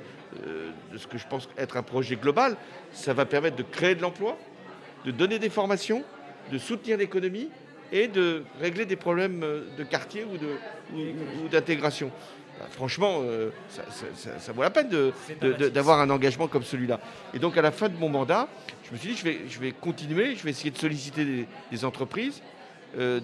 de ce que je pense être un projet global, ça va permettre de créer de l'emploi, de donner des formations, de soutenir l'économie et de régler des problèmes euh, de quartier ou d'intégration. Bah, franchement, euh, ça, ça- ça- ça vaut la peine d'avoir un engagement comme celui-là. Et donc, à la fin de mon mandat, je me suis dit, je vais, je vais continuer, je vais essayer de solliciter des, des entreprises, euh,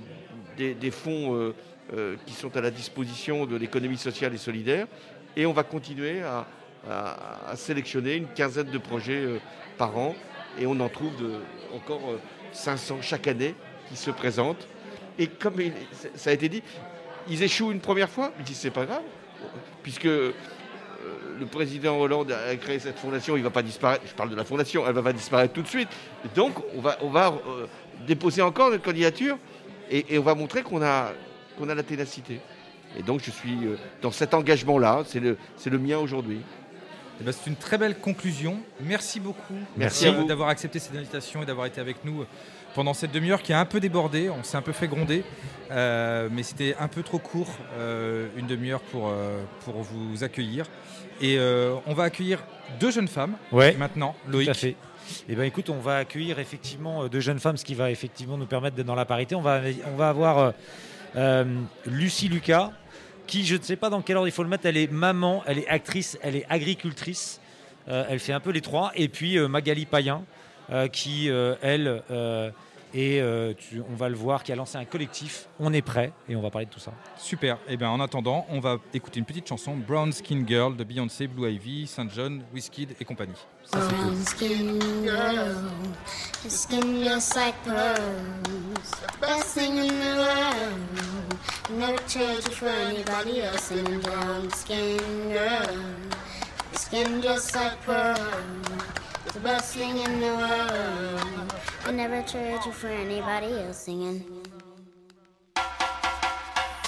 des, des fonds euh, qui sont à la disposition de l'économie sociale et solidaire, et on va continuer à, à- à sélectionner une quinzaine de projets par an, et on en trouve de- encore euh, 500 chaque année qui se présentent. Et comme il- ça a été dit, ils échouent une première fois, je dis c'est pas grave, puisque euh, le président Hollande a créé cette fondation, il ne va pas disparaître. Je parle de la fondation, elle ne va pas disparaître tout de suite. Donc, on va, on va euh, déposer encore notre candidature et, et on va montrer qu'on a, qu'on a la ténacité. Et donc, je suis euh, dans cet engagement-là. C'est le, c'est le mien aujourd'hui. Eh ben, c'est une très belle conclusion. Merci beaucoup Merci d'avoir accepté cette invitation et d'avoir été avec nous pendant cette demi-heure qui a un peu débordé. On s'est un peu fait gronder, euh, mais c'était un peu trop court, euh, une demi-heure pour, euh, pour vous accueillir. Et on va accueillir deux jeunes femmes Ouais. maintenant. Tout Loïc. à fait. Eh ben, écoute, on va accueillir effectivement deux jeunes femmes, ce qui va effectivement nous permettre d'être dans la parité. On va, on va avoir Lucie Lucas, qui je ne sais pas dans quel ordre il faut le mettre, elle est maman, elle est actrice, elle est agricultrice. Elle fait un peu les trois. Et puis Magali Payen, qui, elle, et euh, tu- on va le voir, qui a lancé un collectif. On est prêt et on va parler de tout ça. Super. Et bien en attendant, on va écouter une petite chanson, Brown Skin Girl de Beyoncé, Blue Ivy, Saint John, Wizkid et compagnie. Ça c'est cool. Brown skin girl, skin just like pearls. Best thing in the world. Never trade you for anybody else. And brown skin girl, skin just like pearls. The best thing in the world. I never trade you for anybody else. Singing.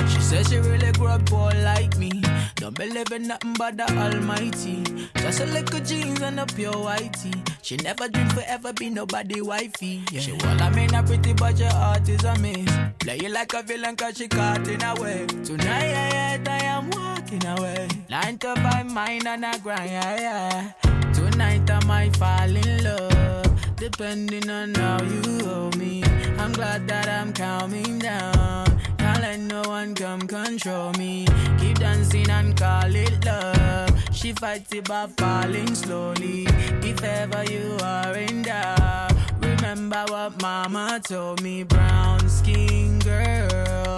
She says she really grew up poor like me. Don't believe in nothing but the Almighty. Just a little jeans and a pure whitey. She never dreamed forever be nobody wifey. Yeah. She well, I mean, a pretty but your heart is a miss. Play you like a villain cause she caught in a way. Tonight, yeah, I am walking away. Nine to five, mine and a grind, yeah, yeah. Tonight I might fall in love, depending on how you hold me. I'm glad that I'm calming down. Can't let no one come control me. Keep dancing and call it love. She fights it by falling slowly. If ever you are in doubt, remember what mama told me. Brown skin girl,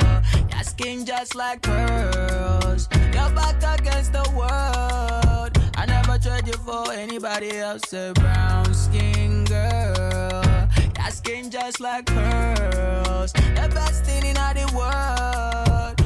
your skin just like pearls. Your back against the world. I never trade you for anybody else. A brown skin girl. Your skin just like pearls. The best thing in all the world.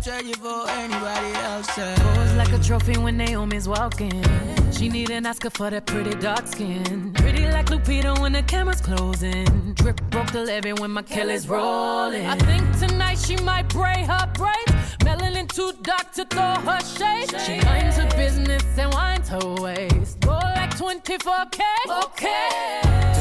Trade you for anybody else. Pose like a trophy when Naomi's walking. She need an Oscar for that pretty dark skin. Pretty like Lupita when the camera's closing. Drip broke the levee when my Kelly's rolling. I think tonight she might braid her braids. Melanin too dark to throw her shade. She minds her business and winds her waist. Go like 24K. Okay.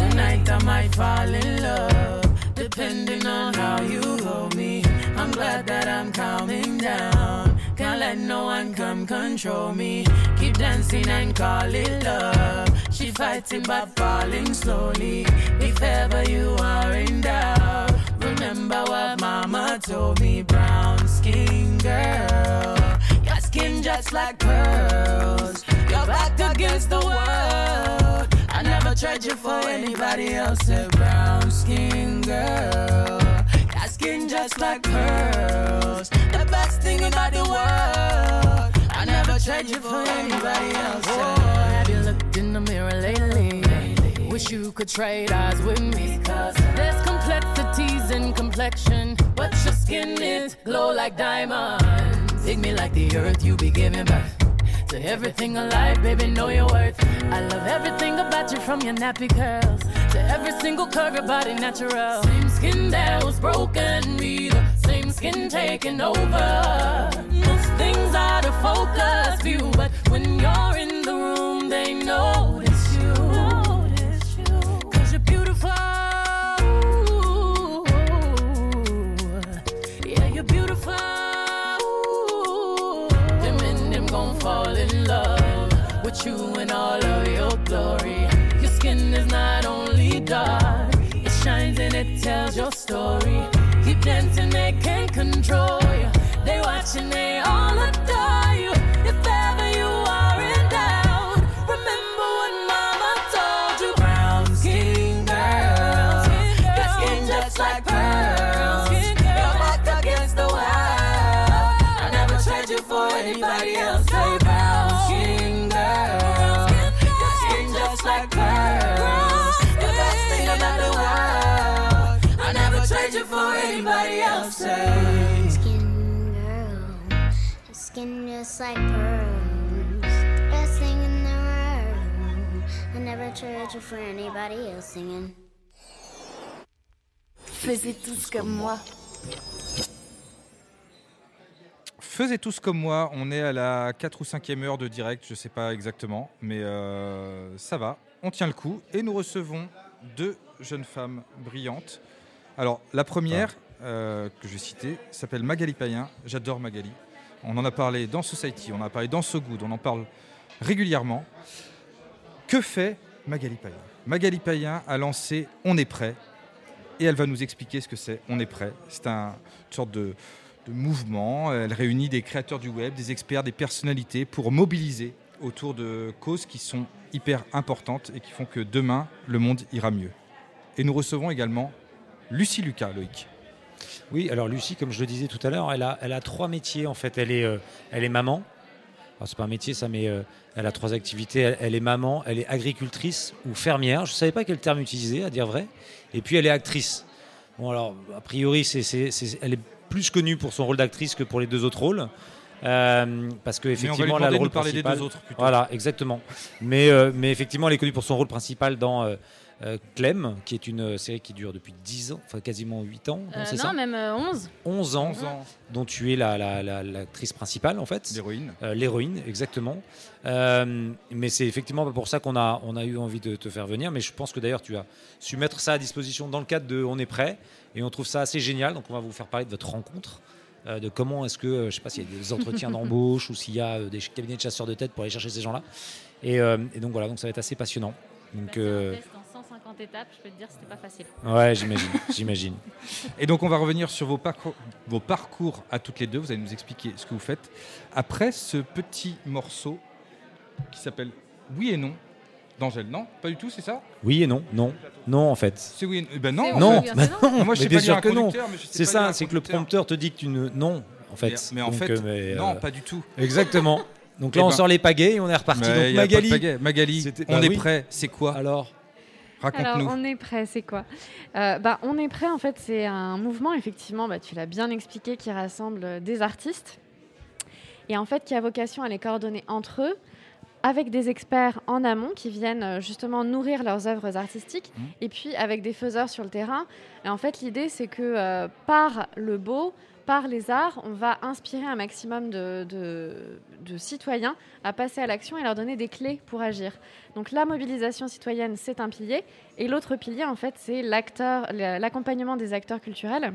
Tonight I might fall in love, depending on how you hold me. I'm glad that I'm calming down. Can't let no one come control me. Keep dancing and call it love. She fighting but falling slowly. If ever you are in doubt, remember what mama told me. Brown skin girl, your skin just like pearls. You're back against the world. I never tried you for anybody else. A brown skin girl. Skin just like pearls. The best thing about the world. I never tried you for anybody else. Oh, have you looked in the mirror lately? Wish you could trade eyes with me. Cause there's complexities in complexion, but your skin is glow like diamonds. Dig me like the earth, you be giving birth. To everything alive, baby, know your worth. I love everything about you from your nappy curls to every single curve, your body natural. Same skin that was broken, me the same skin taking over. Most things out of focus view, but when you're in the room, they notice story. Keep dancing, they can't control you. They watching, they all adore just like pearls. The best thing in the world. I never trade you for anybody else. Singing. Faisez tous comme moi. Faisez tous comme moi, on est à la 4 ou 5e heure de direct, je ne sais pas exactement, mais euh, ça va, on tient le coup et nous recevons deux jeunes femmes brillantes. Alors la première, euh, que je vais citer, s'appelle Magali Payen, j'adore Magali. On en a parlé dans Society, on en a parlé dans So Good, on en parle régulièrement. Que fait Magali Payen? Magali Payen a lancé On est prêt. et elle va nous expliquer ce que c'est. On est prêt. C'est un, une sorte de, de mouvement. Elle réunit des créateurs du web, des experts, des personnalités pour mobiliser autour de causes qui sont hyper importantes et qui font que demain, le monde ira mieux. Et nous recevons également Lucie Lucas, Loïc. Oui, alors Lucie, comme je le disais tout à l'heure, elle a, elle a trois métiers en fait. Elle est, euh, elle est maman. Alors, c'est pas un métier ça, mais euh, elle a trois activités. Elle, elle est maman, elle est agricultrice ou fermière. Je savais pas quel terme utiliser, à dire vrai. Et puis elle est actrice. Bon alors, a priori, c'est, c'est- c'est- elle est plus connue pour son rôle d'actrice que pour les deux autres rôles. Euh, parce que effectivement, elle a demander le rôle parler des principal. deux autres, plutôt. Voilà, exactement. Mais, euh, mais effectivement, elle est connue pour son rôle principal dans euh, euh, Clem, qui est une euh, série qui dure depuis 10 ans, enfin quasiment 8 ans. Euh, c'est non, ça même euh, 11. 11 ans, 11 ans. dont tu es la- la- la- l'actrice principale en fait. L'héroïne. Euh, L'héroïne, exactement. Euh, mais c'est effectivement pas pour ça qu'on a, on a eu envie de te faire venir. Mais je pense que d'ailleurs tu as su mettre ça à disposition dans le cadre de On est prêt. Et on trouve ça assez génial. Donc on va vous faire parler de votre rencontre. euh, de comment est-ce que, euh, je sais pas s'il y a des entretiens d'embauche ou s'il y a euh, des cabinets de chasseurs de tête pour aller chercher ces gens-là. Et, euh, et donc voilà, donc ça va être assez passionnant. Donc, euh, Un test en 150 étapes, je peux te dire, c'était pas facile. ouais, j'imagine, j'imagine. Et donc on va revenir sur vos parcours, vos parcours à toutes les deux. Vous allez nous expliquer ce que vous faites. Après ce petit morceau qui s'appelle Oui et non d'Angèle. Non, pas du tout, c'est ça? Oui et non, non, non en fait. C'est oui. et- Ben non. en Non, fait. bah non. Moi, je Mais bien pas sûr que non. C'est ça, c'est que le prompteur te dit que tu ne non en fait. Mais- mais en fait, mais, non, pas du tout. Exactement. Donc là, Eh on ben- sort les pagaies et on est reparti. Mais Donc Magali. Magali, on bah est oui. prêt. C'est quoi? Alors, raconte-nous. Alors, on est prêt, c'est quoi Euh, bah, On est prêt, en fait, c'est un mouvement, effectivement, bah, tu l'as bien expliqué, qui rassemble des artistes et en fait qui a vocation à les coordonner entre eux avec des experts en amont qui viennent euh, justement nourrir leurs œuvres artistiques et puis avec des faiseurs sur le terrain. Et en fait, l'idée, c'est que euh, par le beau, par les arts, on va inspirer un maximum de, de- de citoyens à passer à l'action et leur donner des clés pour agir. Donc la mobilisation citoyenne, c'est un pilier. Et l'autre pilier, en fait, c'est l'accompagnement des acteurs culturels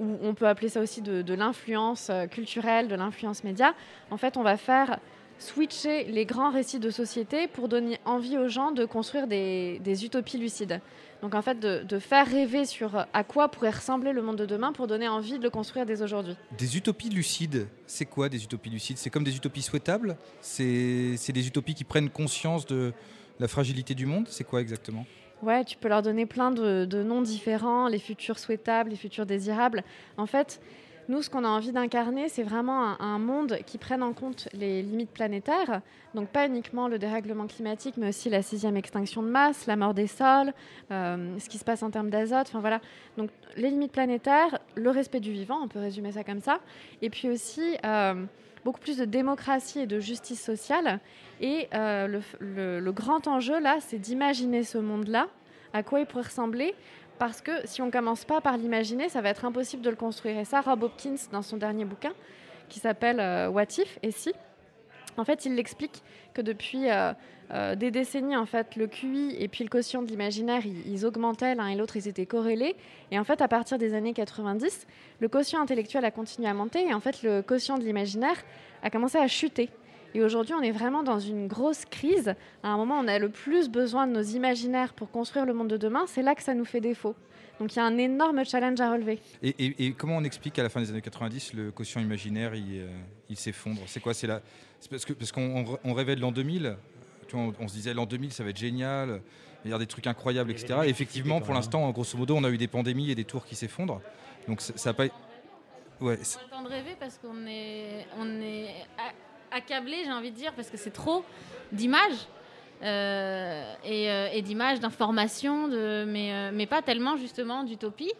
ou on peut appeler ça aussi de, de l'influence euh, culturelle, de l'influence média. En fait, on va faire switcher les grands récits de société pour donner envie aux gens de construire des, des utopies lucides. Donc en fait, de, de faire rêver sur à quoi pourrait ressembler le monde de demain pour donner envie de le construire dès aujourd'hui. Des utopies lucides, c'est quoi des utopies lucides? C'est comme des utopies souhaitables? C'est c'est des utopies qui prennent conscience de la fragilité du monde? C'est quoi exactement? Ouais, tu peux leur donner plein de, de noms différents, les futurs souhaitables, les futurs désirables. En fait, nous, ce qu'on a envie d'incarner, c'est vraiment un, monde qui prenne en compte les limites planétaires. Donc pas uniquement le dérèglement climatique, mais aussi la sixième extinction de masse, la mort des sols, euh, ce qui se passe en termes d'azote. Enfin voilà. Donc les limites planétaires, le respect du vivant, on peut résumer ça comme ça. Et puis aussi euh, beaucoup plus de démocratie et de justice sociale. Et euh, le grand enjeu là, c'est d'imaginer ce monde-là, à quoi il pourrait ressembler. Parce que si on commence pas par l'imaginer, ça va être impossible de le construire. Et ça, Rob Hopkins, dans son dernier bouquin, qui s'appelle euh, What If et si, en fait, il explique que depuis euh, euh, des décennies, en fait, le QI et puis le quotient de l'imaginaire, ils augmentaient l'un et l'autre, ils étaient corrélés. Et en fait, à partir des années 90, le quotient intellectuel a continué à monter et en fait, le quotient de l'imaginaire a commencé à chuter. Et aujourd'hui, on est vraiment dans une grosse crise. À un moment, on a le plus besoin de nos imaginaires pour construire le monde de demain. C'est là que ça nous fait défaut. Donc il y a un énorme challenge à relever. et, et- et comment on explique qu'à la fin des années 90, le quotient imaginaire, il, euh, il s'effondre? C'est quoi? C'est la... parce qu'on on- on rêvait de l'an 2000. Tu vois, on, on se disait l'an 2000, ça va être génial. Il y avoir des trucs incroyables, etc. Et effectivement, pour l'instant, grosso modo, on a eu des pandémies et des tours qui s'effondrent. Donc ça ça a pas. Ouais. c'est- On a le temps de rêver parce qu'on est, on est a- accablé, j'ai envie de dire, parce que c'est trop d'images. euh, et, euh, et d'images, d'informations, mais, euh, mais pas tellement justement d'utopie.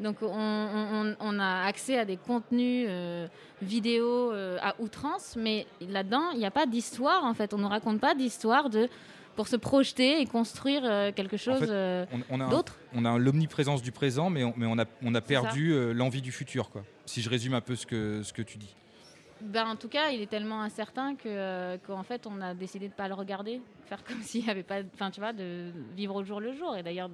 Donc on, on- on a accès à des contenus euh, vidéo euh, à outrance, mais là-dedans, il n'y a pas d'histoire en fait. On ne nous raconte pas d'histoire de, pour se projeter et construire euh, quelque En chose fait, on, on a un- d'autre. On a l'omniprésence du présent, mais on, mais on a, on a perdu l'envie du futur. Quoi. Si je résume un peu ce que, ce que tu dis. Ben, en tout cas, il est tellement incertain que euh, qu'en fait, on a décidé de pas le regarder, faire comme s'il n'y avait pas, enfin, tu vois, de vivre au jour le jour. Et d'ailleurs,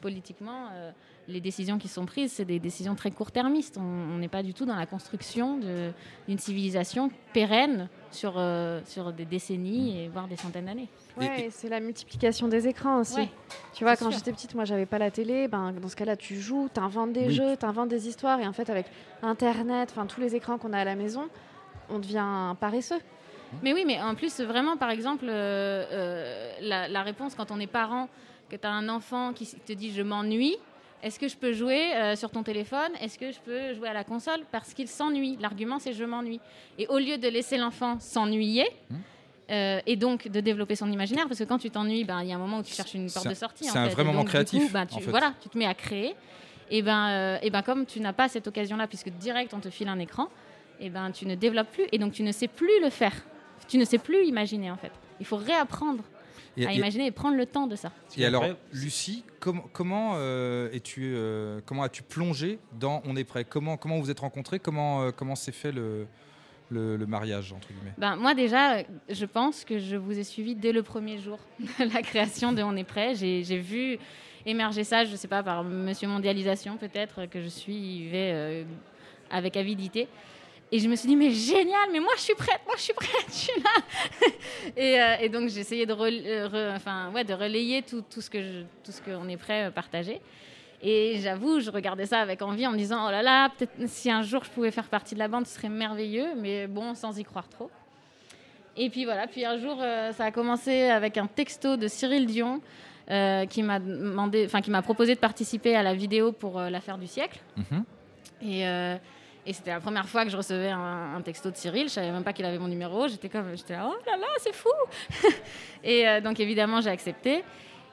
politiquement, euh, les décisions qui sont prises, c'est des décisions très court-termistes. On on n'est pas du tout dans la construction de- d'une civilisation pérenne sur, euh, sur des décennies et voire des centaines d'années. Ouais, et c'est la multiplication des écrans aussi. Ouais, tu vois, quand sûr. j'étais petite, moi, j'avais pas la télé. Ben, dans ce cas-là, tu joues, tu inventes des Oui. jeux, tu inventes des histoires. Et en fait, avec Internet, enfin tous les écrans qu'on a à la maison, on devient paresseux. Mais oui, mais en plus, vraiment, par exemple, euh, euh, la, la réponse quand on est parent, que tu as un enfant qui te dit je m'ennuie, est-ce que je peux jouer euh, sur ton téléphone? Est-ce que je peux jouer à la console? Parce qu'il s'ennuie. L'argument, c'est je m'ennuie. Et au lieu de laisser l'enfant s'ennuyer, euh, et donc de développer son imaginaire, parce que quand tu t'ennuies, ben, il y a un moment où tu cherches une porte de sortie. c'est en un fait. vrai moment donc, créatif, coup, ben, tu, en fait. Voilà, tu te mets à créer. Et ben, euh, et ben comme tu n'as pas cette occasion-là, puisque direct on te file un écran, et ben tu ne développes plus, et donc tu ne sais plus le faire. Tu ne sais plus imaginer en fait. Il faut réapprendre Et- à et- imaginer et prendre le temps de ça. Et alors, Lucie, com- comment euh, es-tu, euh, comment as-tu plongé dans On est prêt? Comment comment vous êtes rencontrés? Comment euh, comment s'est fait le, le, le mariage entre guillemets? Ben, moi déjà, je pense que je vous ai suivi dès le premier jour de la création de On est prêt. J'ai vu émerger ça, je ne sais pas, par Monsieur Mondialisation peut-être, que je suivais euh, avec avidité. Et je me suis dit, mais génial, mais moi je suis prête, moi je suis prête, je suis là. et, euh, et donc de, rel- euh, re- enfin, ouais, de relayer tout, tout ce que je- tout ce qu'on est prêt à partager. Et j'avoue, je regardais ça avec envie en me disant, oh là là, peut-être si un jour je pouvais faire partie de la bande, ce serait merveilleux, mais bon, sans y croire trop. Et puis voilà, puis un jour, euh, ça a commencé avec un texto de Cyril Dion euh, qui m'a demandé, enfin qui m'a proposé de participer à la vidéo pour euh, l'affaire du siècle. Et, euh, et c'était la première fois que je recevais un, texto de Cyril. Je savais même pas qu'il avait mon numéro. J'étais comme, j'étais là, oh là là, c'est fou. et euh, donc évidemment, j'ai accepté.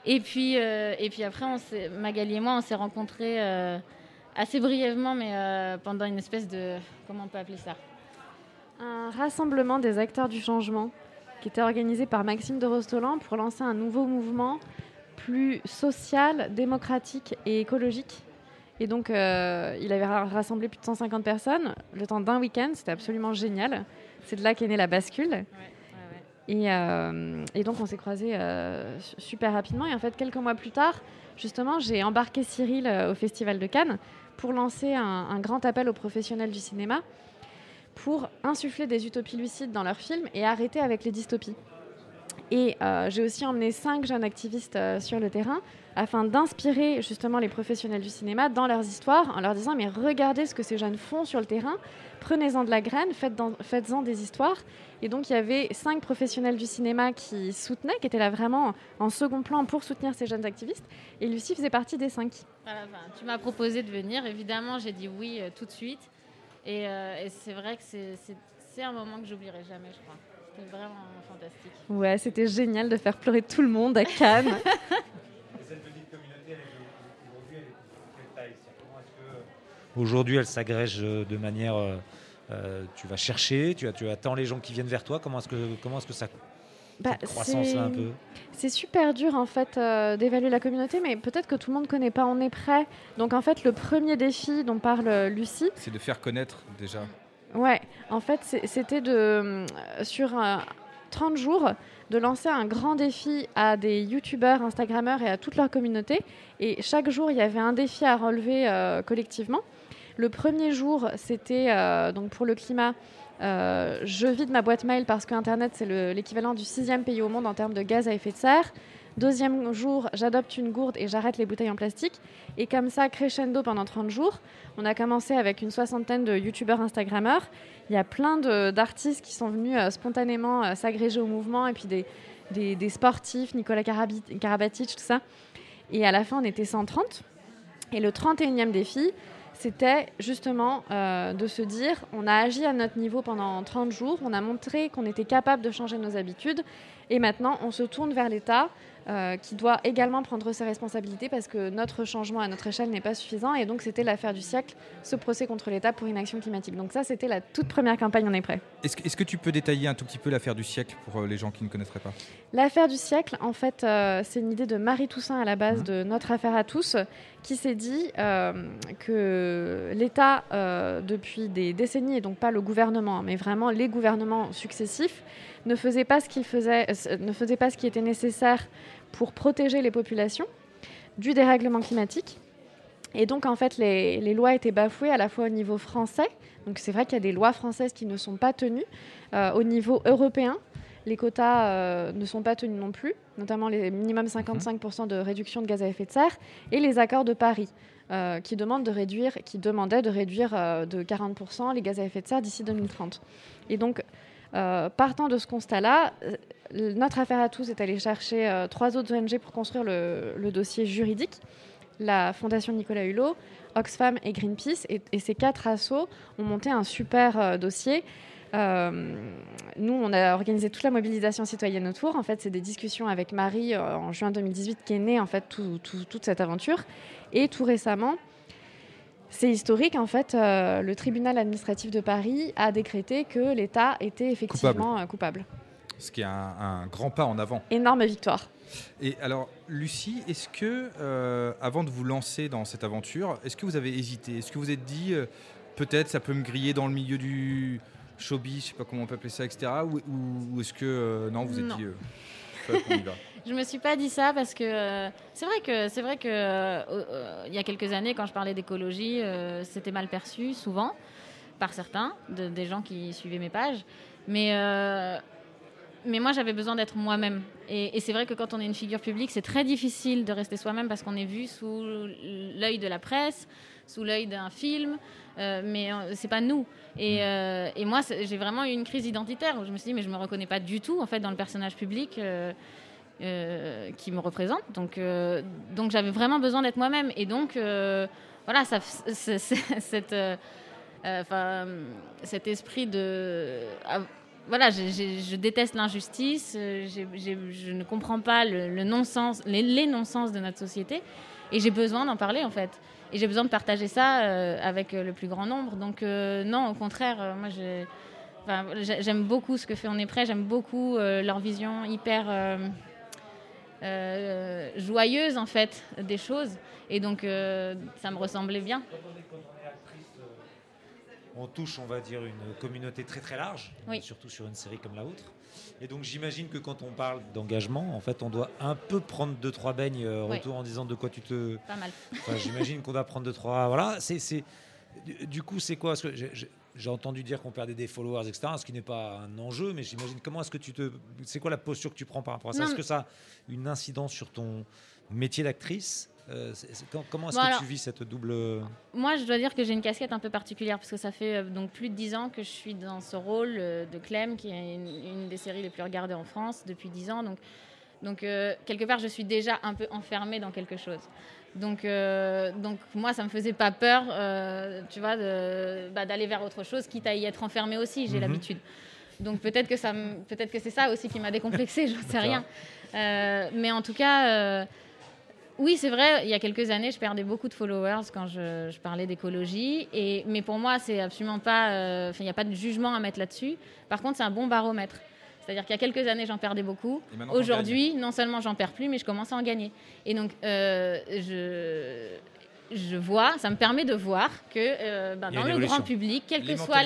Et puis, euh, et puis après, on Magali et moi, on s'est rencontrés euh, assez brièvement, mais pendant une espèce de, comment on peut appeler ça? Un rassemblement des acteurs du changement qui était organisé par Maxime de Rostolan pour lancer un nouveau mouvement plus social, démocratique et écologique. Et donc, euh, il avait ra- rassemblé plus de 150 personnes le temps d'un week-end. C'était absolument génial. C'est de là qu'est née la bascule. Et, euh, et donc, on s'est croisés euh, su- super rapidement. Et en fait, quelques mois plus tard, justement, j'ai embarqué Cyril euh, au Festival de Cannes pour lancer un, un grand appel aux professionnels du cinéma pour insuffler des utopies lucides dans leurs films et arrêter avec les dystopies. Et j'ai aussi emmené cinq jeunes activistes sur le terrain afin d'inspirer justement les professionnels du cinéma dans leurs histoires en leur disant mais regardez ce que ces jeunes font sur le terrain, prenez-en de la graine, faites-en des histoires. Et donc il y avait cinq professionnels du cinéma qui soutenaient, qui étaient là vraiment en second plan pour soutenir ces jeunes activistes. Et Lucie faisait partie des cinq. Voilà, tu m'as proposé de venir. Évidemment, j'ai dit oui euh, tout de suite. Et, euh, et c'est vrai que c'est un moment que j'oublierai jamais, je crois. C'était vraiment fantastique. Ouais, c'était génial de faire pleurer tout le monde à Cannes. Cette petite communauté, elle est- aujourd'hui, elle est de quelle taille C'est-à-dire, comment est-ce que, Aujourd'hui, elle s'agrège euh, de manière. euh, euh, tu vas chercher, tu, attends les gens qui viennent vers toi. Comment est-ce que, comment est-ce que ça. Bah, cette croissance-là un c'est- peu? C'est super dur en fait euh, d'évaluer la communauté, mais peut-être que tout le monde ne connaît pas On est prêt. Donc en fait, le premier défi dont parle Lucie, C'est de faire connaître déjà. ouais, en fait, c'était de sur euh, 30 jours de lancer un grand défi à des youtubeurs, instagrammeurs et à toute leur communauté. Et chaque jour, il y avait un défi à relever euh, collectivement. Le premier jour, c'était euh, donc pour le climat. euh, je vide ma boîte mail parce que Internet, c'est le- l'équivalent du sixième pays au monde en termes de gaz à effet de serre. Deuxième jour, j'adopte une gourde et j'arrête les bouteilles en plastique. Et comme ça, crescendo pendant 30 jours. On a commencé avec une soixantaine de youtubeurs, instagrammeurs. Il y a plein d'artistes qui sont venus euh, spontanément s'agréger au mouvement et puis des, des- des sportifs, Nicolas Karabatic, tout ça. Et à la fin, on était 130. Et le 31e défi, c'était justement euh, de se dire, on a agi à notre niveau pendant 30 jours, on a montré qu'on était capable de changer nos habitudes, et maintenant on se tourne vers l'État euh, qui doit également prendre ses responsabilités parce que notre changement à notre échelle n'est pas suffisant, et donc c'était l'affaire du siècle, ce procès contre l'État pour inaction climatique. Donc ça, c'était la toute première campagne, on est prêt. Est-ce que, tu peux détailler un tout petit peu l'affaire du siècle pour euh, les gens qui ne connaîtraient pas? L'affaire du siècle, en fait, euh, c'est une idée de Marie Toussaint à la base de Notre affaire à tous, qui s'est dit que l'État, depuis des décennies, et donc pas le gouvernement, mais vraiment les gouvernements successifs, ne faisait pas ce qu'il faisait, euh, ne faisait pas ce qui était nécessaire pour protéger les populations. du dérèglement climatique. Et donc, en fait, les, les lois étaient bafouées à la fois au niveau français. Donc, c'est vrai qu'il y a des lois françaises qui ne sont pas tenues. Euh, au niveau européen, les quotas euh, ne sont pas tenus non plus, notamment les minimum 55% de réduction de gaz à effet de serre et les accords de Paris. euh, qui, demandent de réduire, qui demandaient de réduire de 40% les gaz à effet de serre d'ici 2030. Et donc, partant de ce constat-là, euh, notre affaire à tous est allée chercher euh, trois autres ONG pour construire le, dossier juridique la Fondation Nicolas Hulot, Oxfam et Greenpeace. Et, ces quatre assos ont monté un super euh, dossier. Euh, nous, on a organisé toute la mobilisation citoyenne autour. En fait, c'est des discussions avec Marie euh, en juin 2018 qui est née en fait tout- tout- toute cette aventure. Et tout récemment, c'est historique. En fait, euh, le tribunal administratif de Paris a décrété que l'État était effectivement euh, coupable. Ce qui est un, un grand pas en avant. Énorme victoire. Et alors, Lucie, est-ce que, euh, avant de vous lancer dans cette aventure, est-ce que vous avez hésité? Est-ce que vous vous êtes dit, euh, peut-être ça peut me griller dans le milieu du showbiz, je sais pas comment on peut appeler ça, etc. Ou, ou- ou est-ce que, euh, non, vous vous êtes Non. dit, euh, qu'on y va? Je me suis pas dit ça parce que euh, c'est vrai que c'est vrai que euh, euh, il y a quelques années quand je parlais d'écologie, c'était mal perçu souvent par certains de- des gens qui suivaient mes pages, mais mais moi j'avais besoin d'être moi-même et, et c'est vrai que quand on est une figure publique, c'est très difficile de rester soi-même parce qu'on est vu sous l'œil de la presse, sous l'œil d'un film, euh, mais c'est pas nous. Et, euh, et moi, j'ai vraiment eu une crise identitaire où je me suis dit, mais je me reconnais pas du tout en fait dans le personnage public. euh, euh, qui me représente. Donc, euh, donc j'avais vraiment besoin d'être moi-même. Et donc, euh, voilà, cette, cet esprit de. ah, voilà, je déteste l'injustice, je ne comprends pas le, non-sens, les, les non-sens de notre société. Et j'ai besoin d'en parler, en fait. Et j'ai besoin de partager ça avec le plus grand nombre. Donc, non, au contraire, moi, j'aime beaucoup ce que fait On est prêt, j'aime beaucoup leur vision hyper. Euh, euh, joyeuse en fait des choses et donc euh, ça me ressemblait bien on touche, on va dire, une communauté très très large, Oui. surtout sur une série comme la vôtre. Et donc j'imagine que quand on parle d'engagement, en fait, on doit un peu prendre deux trois beignes euh, retour en disant de quoi tu te. Pas mal. Enfin, j'imagine qu'on doit prendre deux trois. Voilà, c'est c'est. Du, du coup, c'est quoi? Parce que j'ai- entendu dire qu'on perdait des followers, etc. Ce qui n'est pas un enjeu, mais j'imagine comment est-ce que tu te. C'est quoi la posture que tu prends par rapport à ça? Est-ce que ça a une incidence sur ton métier d'actrice? Euh, Comment est-ce Bon, que alors- tu vis cette double. moi je dois dire que j'ai une casquette un peu particulière parce que ça fait euh, donc plus de dix ans que je suis dans ce rôle euh, de Clem qui est une, une des séries les plus regardées en France depuis dix ans donc donc euh, quelque part je suis déjà un peu enfermée dans quelque chose donc, euh, donc moi, ça me faisait pas peur, euh, tu vois, bah, d'aller vers autre chose, quitte à y être enfermée aussi. J'ai Mhm. l'habitude. Donc peut-être que ça, peut-être que c'est ça aussi qui m'a décomplexée. Je sais rien. Euh, mais en tout cas, oui, c'est vrai. Il y a quelques années, je perdais beaucoup de followers quand je, je parlais d'écologie. Et mais pour moi, c'est absolument pas. il n'y a pas de jugement à mettre là-dessus. Par contre, c'est un bon baromètre. C'est-à-dire qu'il y a quelques années, j'en perdais beaucoup. Aujourd'hui, non seulement j'en perds plus, mais je commence à en gagner. Et donc, euh, je, je vois, ça me permet de voir que euh, ben, dans le grand public, quels que soient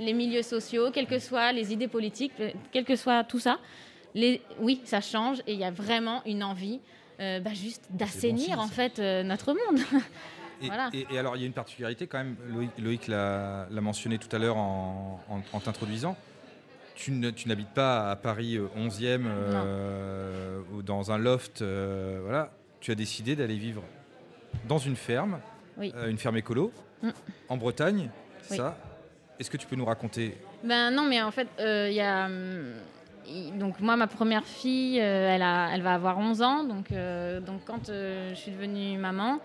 les, milieux sociaux, quelles que soient les idées politiques, euh, quel que soit tout ça, les, oui, ça change et il y a vraiment une envie euh, bah, juste d'assainir en fait euh, notre monde. Et, voilà. et- et alors, il y a une particularité quand même, Loïc, l'a mentionné tout à l'heure en, en- en t'introduisant. Tu n'habites pas à Paris euh, 11e euh, ou dans un loft. euh, voilà. Tu as décidé d'aller vivre dans une ferme, Oui. euh, une ferme écolo, Mm. en Bretagne, Oui. ça? Est-ce que tu peux nous raconter? Ben non, mais en fait, euh, il y a. donc moi, ma première fille, euh, elle, a, elle va avoir 11 ans. Donc, euh, donc quand euh, je suis devenue maman,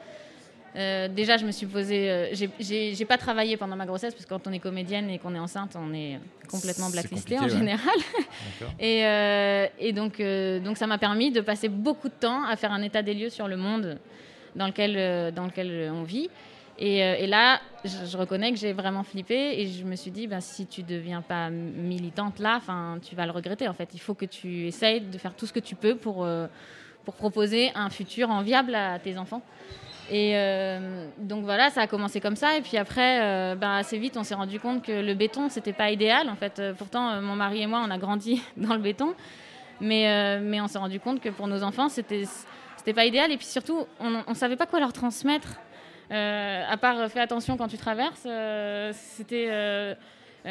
euh, déjà, je me suis posé. euh, j'ai- pas travaillé pendant ma grossesse parce que quand on est comédienne et qu'on est enceinte, on est complètement blacklisté en ouais. général. Et euh, et donc, euh, donc ça m'a permis de passer beaucoup de temps à faire un état des lieux sur le monde dans lequel, dans lequel on vit. Et, et là, je, je reconnais que j'ai vraiment flippé et je me suis dit, ben, si tu deviens pas militante là, tu vas le regretter. En fait, il faut que tu essayes de faire tout ce que tu peux pour, pour proposer un futur enviable à tes enfants. Et euh, donc voilà, ça a commencé comme ça. Et puis après, euh, ben, assez vite, on s'est rendu compte que le béton, c'était pas idéal. En fait, Euh, pourtant, mon mari et moi, on a grandi dans le béton. Mais, mais on s'est rendu compte que pour nos enfants, c'était c'était pas idéal. Et puis surtout, on ne savait pas quoi leur transmettre. À part fais attention quand tu traverses, c'était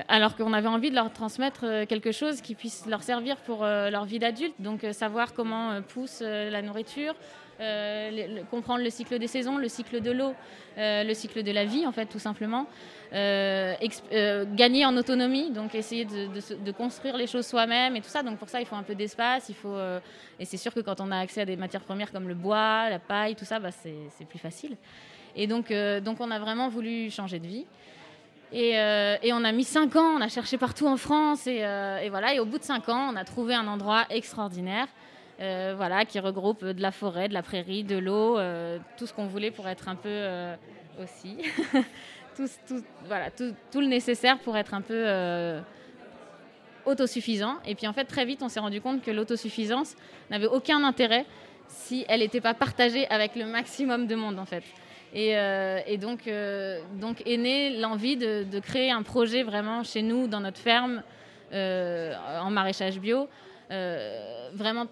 alors qu'on avait envie de leur transmettre quelque chose qui puisse leur servir pour leur vie d'adulte. Donc savoir comment pousse la nourriture, euh, comprendre le cycle des saisons, le cycle de l'eau, euh, le cycle de la vie en fait tout simplement. Euh, gagner en autonomie, donc essayer de, construire les choses soi-même et tout ça. Donc pour ça, il faut un peu d'espace. Il faut et c'est sûr que quand on a accès à des matières premières comme le bois, la paille, tout ça, bah, c'est plus facile. Et donc, donc on a vraiment voulu changer de vie. Et, on a mis cinq ans, on a cherché partout en France. Et, et voilà, et au bout de cinq ans, on a trouvé un endroit extraordinaire. Euh, voilà, qui regroupe de la forêt, de la prairie, de l'eau, euh, tout ce qu'on voulait pour être un peu euh, aussi, tout, le nécessaire pour être un peu autosuffisant. Et puis en fait, très vite, on s'est rendu compte que l'autosuffisance n'avait aucun intérêt si elle n'était pas partagée avec le maximum de monde en fait. Et, donc, est née l'envie de, créer un projet vraiment chez nous, dans notre ferme, en maraîchage bio, vraiment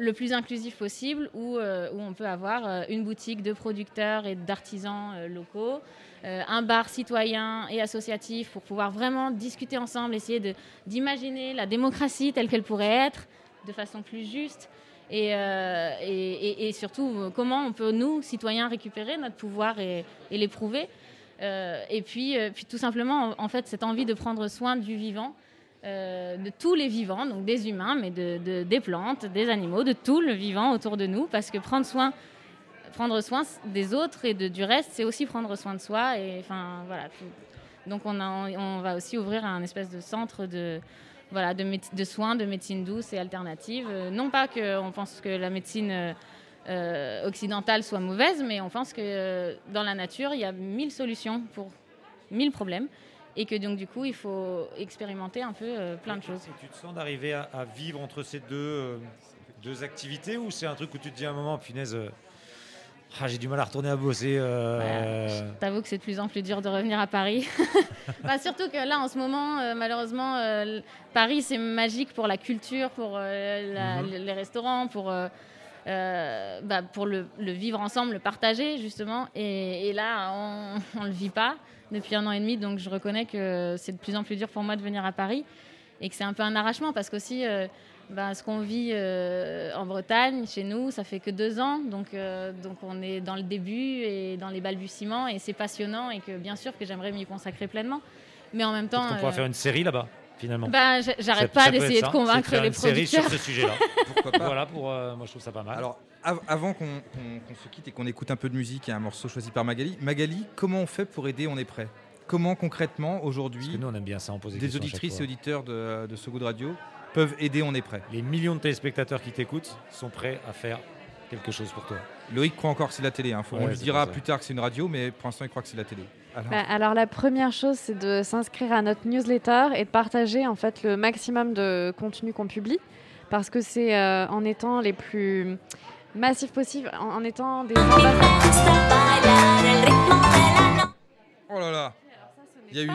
le plus inclusif possible, où, euh, où on peut avoir euh, une boutique de producteurs et d'artisans euh, locaux, un bar citoyen et associatif pour pouvoir vraiment discuter ensemble, essayer d'imaginer la démocratie telle qu'elle pourrait être, de façon plus juste. Et, et, et- surtout, comment on peut, nous, citoyens, récupérer notre pouvoir et, l'éprouver. Et puis, puis, tout simplement, en, en fait, cette envie de prendre soin du vivant, euh, de tous les vivants, donc des humains, mais de, de- des plantes, des animaux, de tout le vivant autour de nous, parce que prendre soin, prendre soin des autres et de, du reste, c'est aussi prendre soin de soi. Et enfin, voilà. Donc, on, a, on va aussi ouvrir un espèce de centre de voilà, de, soins, de médecine douce et alternative. Euh, non pas qu'on pense que la médecine euh, occidentale soit mauvaise, mais on pense que dans la nature, il y a mille solutions pour mille problèmes. Et que donc, du coup, il faut expérimenter un peu euh, plein de choses. Tu te sens d'arriver à, à vivre entre ces deux, euh, deux activités ou c'est un truc où tu te dis à un moment, punaise, euh, ah, j'ai du mal à retourner à bosser Je t'avoue que c'est de plus en plus dur de revenir à Paris. Bah, surtout que là, en ce moment, malheureusement, Paris, c'est magique pour la culture, pour Mhm. les restaurants, pour, euh, bah, pour le, le vivre ensemble, le partager, justement. Et, et là, on ne le vit pas depuis un an et demi, donc je reconnais que c'est de plus en plus dur pour moi de venir à Paris et que c'est un peu un arrachement parce qu'aussi, euh, bah, ce qu'on vit euh, en Bretagne, chez nous, ça fait que deux ans, donc, euh, donc on est dans le début et dans les balbutiements et c'est passionnant et que bien sûr que j'aimerais m'y consacrer pleinement. Mais en même temps. On pourra euh, faire une série là-bas, finalement. Bah, j'arrête pas d'essayer de convaincre les une série sur producteurs. ce sujet-là. Pourquoi pas Voilà, pour, euh, moi je trouve ça pas mal. Alors, av- avant qu'on se quitte et qu'on écoute un peu de musique et un morceau choisi par Magali, Magali, comment on fait pour aider On est prêt Comment concrètement aujourd'hui nous on aime bien ça, on pose des auditrices et auditeurs de, de So Good Radio peuvent aider On est prêt Les millions de téléspectateurs qui t'écoutent sont prêts à faire quelque chose pour toi. Loïc croit encore que c'est la télé. hein. Faut- Ouais, on lui dira plus tard que c'est une radio, mais pour l'instant il croit que c'est la télé. Alors, Bah, alors la première chose, c'est de s'inscrire à notre newsletter et de partager en fait le maximum de contenu qu'on publie, parce que c'est euh, en étant les plus massifs possibles, en, en étant des Oh là là Il y a eu,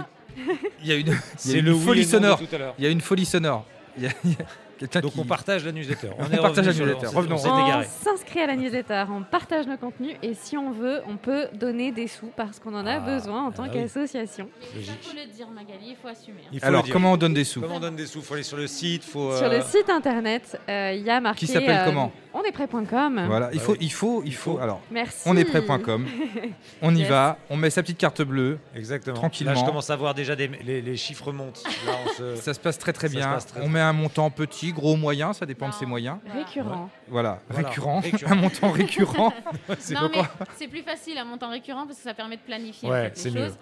il y a eu une, il y a C'est une folie sonore. tout à l'heure. Il y a une folie sonore. Il y a, il y a quelqu'un Donc qui- on partage la newsletter. On On, est partage la newsletter. on Revenons. on s'inscrit à la newsletter, on partage nos contenus et si on veut, on peut donner des sous parce qu'on en a Ah, besoin en tant ah oui. qu'association. Il faut le dire, Magali, il faut assumer. Il faut Alors, comment on donne des sous Comment on donne des sous Faut aller sur le site, faut. Sur le euh, site internet, euh, il y a marqué. Qui s'appelle euh, comment On est prêt.com. Voilà, Bah il faut, il faut, il faut. Alors, Merci. on est prêt.com. On y Yes. va. On met sa petite carte bleue. Exactement. Tranquillement. Là, je commence à voir déjà des, les, les chiffres montent. Là, on se- Ça se passe très très bien. on met un montant petit, gros, moyen, ça dépend de ses moyens. Récurrent. Voilà, Voilà, récurrent, récurrent. un montant récurrent. C'est non, pourquoi mais c'est plus facile à montant récurrent parce que ça permet de planifier Ouais, en fait, c'est les mieux. choses.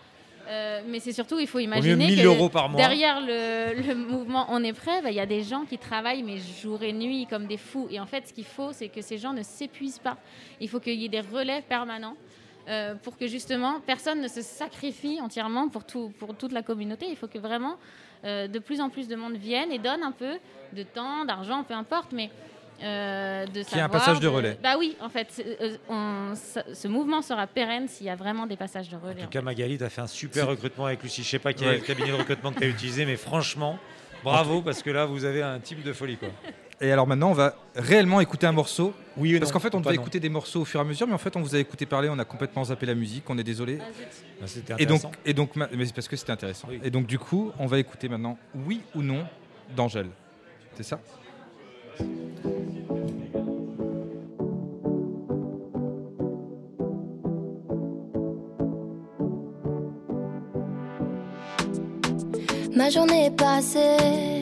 Euh, mais c'est surtout, il faut mieux imaginer 1000 que euros par mois. derrière le, le mouvement On est prêt, bah, il y a des gens qui travaillent mais jour et nuit comme des fous. Et en fait, ce qu'il faut, c'est que ces gens ne s'épuisent pas. Il faut qu'il y ait des relais permanents euh, pour que justement personne ne se sacrifie entièrement pour, tout, pour toute la communauté. Il faut que vraiment euh, de plus en plus de monde vienne et donne un peu de temps, d'argent, peu importe, mais euh, de Qu'il y ait un savoir passage de relais. Bah oui, en fait, euh, on- ce mouvement sera pérenne s'il y a vraiment des passages de relais. En tout cas, Magali, tu as fait un super recrutement avec Lucie. Je sais pas quel Ouais. cabinet de recrutement que tu as utilisé, mais franchement, bravo, parce que là, vous avez un type de folie. Quoi. Et alors maintenant, on va réellement écouter un morceau. Oui, Parce non, qu'en fait, on devait écouter des morceaux au fur et à mesure, mais en fait, on vous a écouté parler, on a complètement zappé la musique, on est désolé. Bah, c'était et donc, intéressant. et donc, ma- mais c'est parce que c'était intéressant. Et donc, du coup, on va écouter maintenant Oui ou Non d'Angèle. C'est ça? Ma journée est passée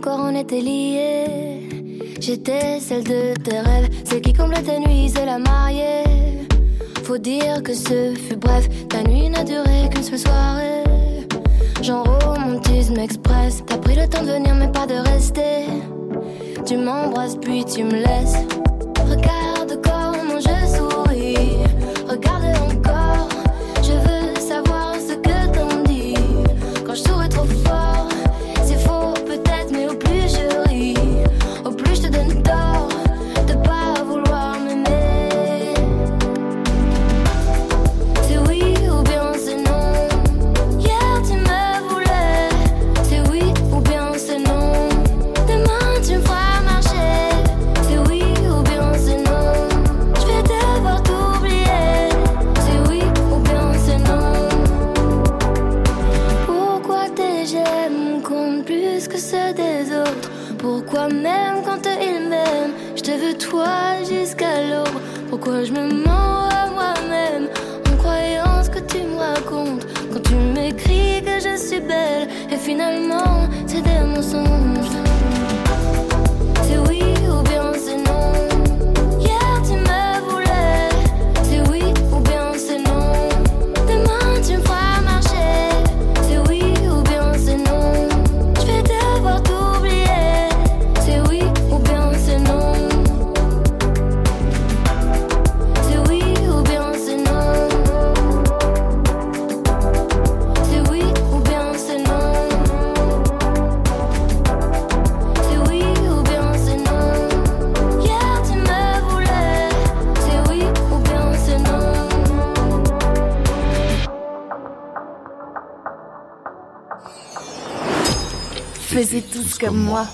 encore on était liés. J'étais celle de tes rêves, celle qui comble tes nuits, c'est la mariée. Faut dire que ce fut bref, ta nuit n'a duré qu'une seule soirée. Genre romantisme express, t'as pris le temps de venir mais pas de rester. Tu m'embrasses puis tu me laisses. Comme moi.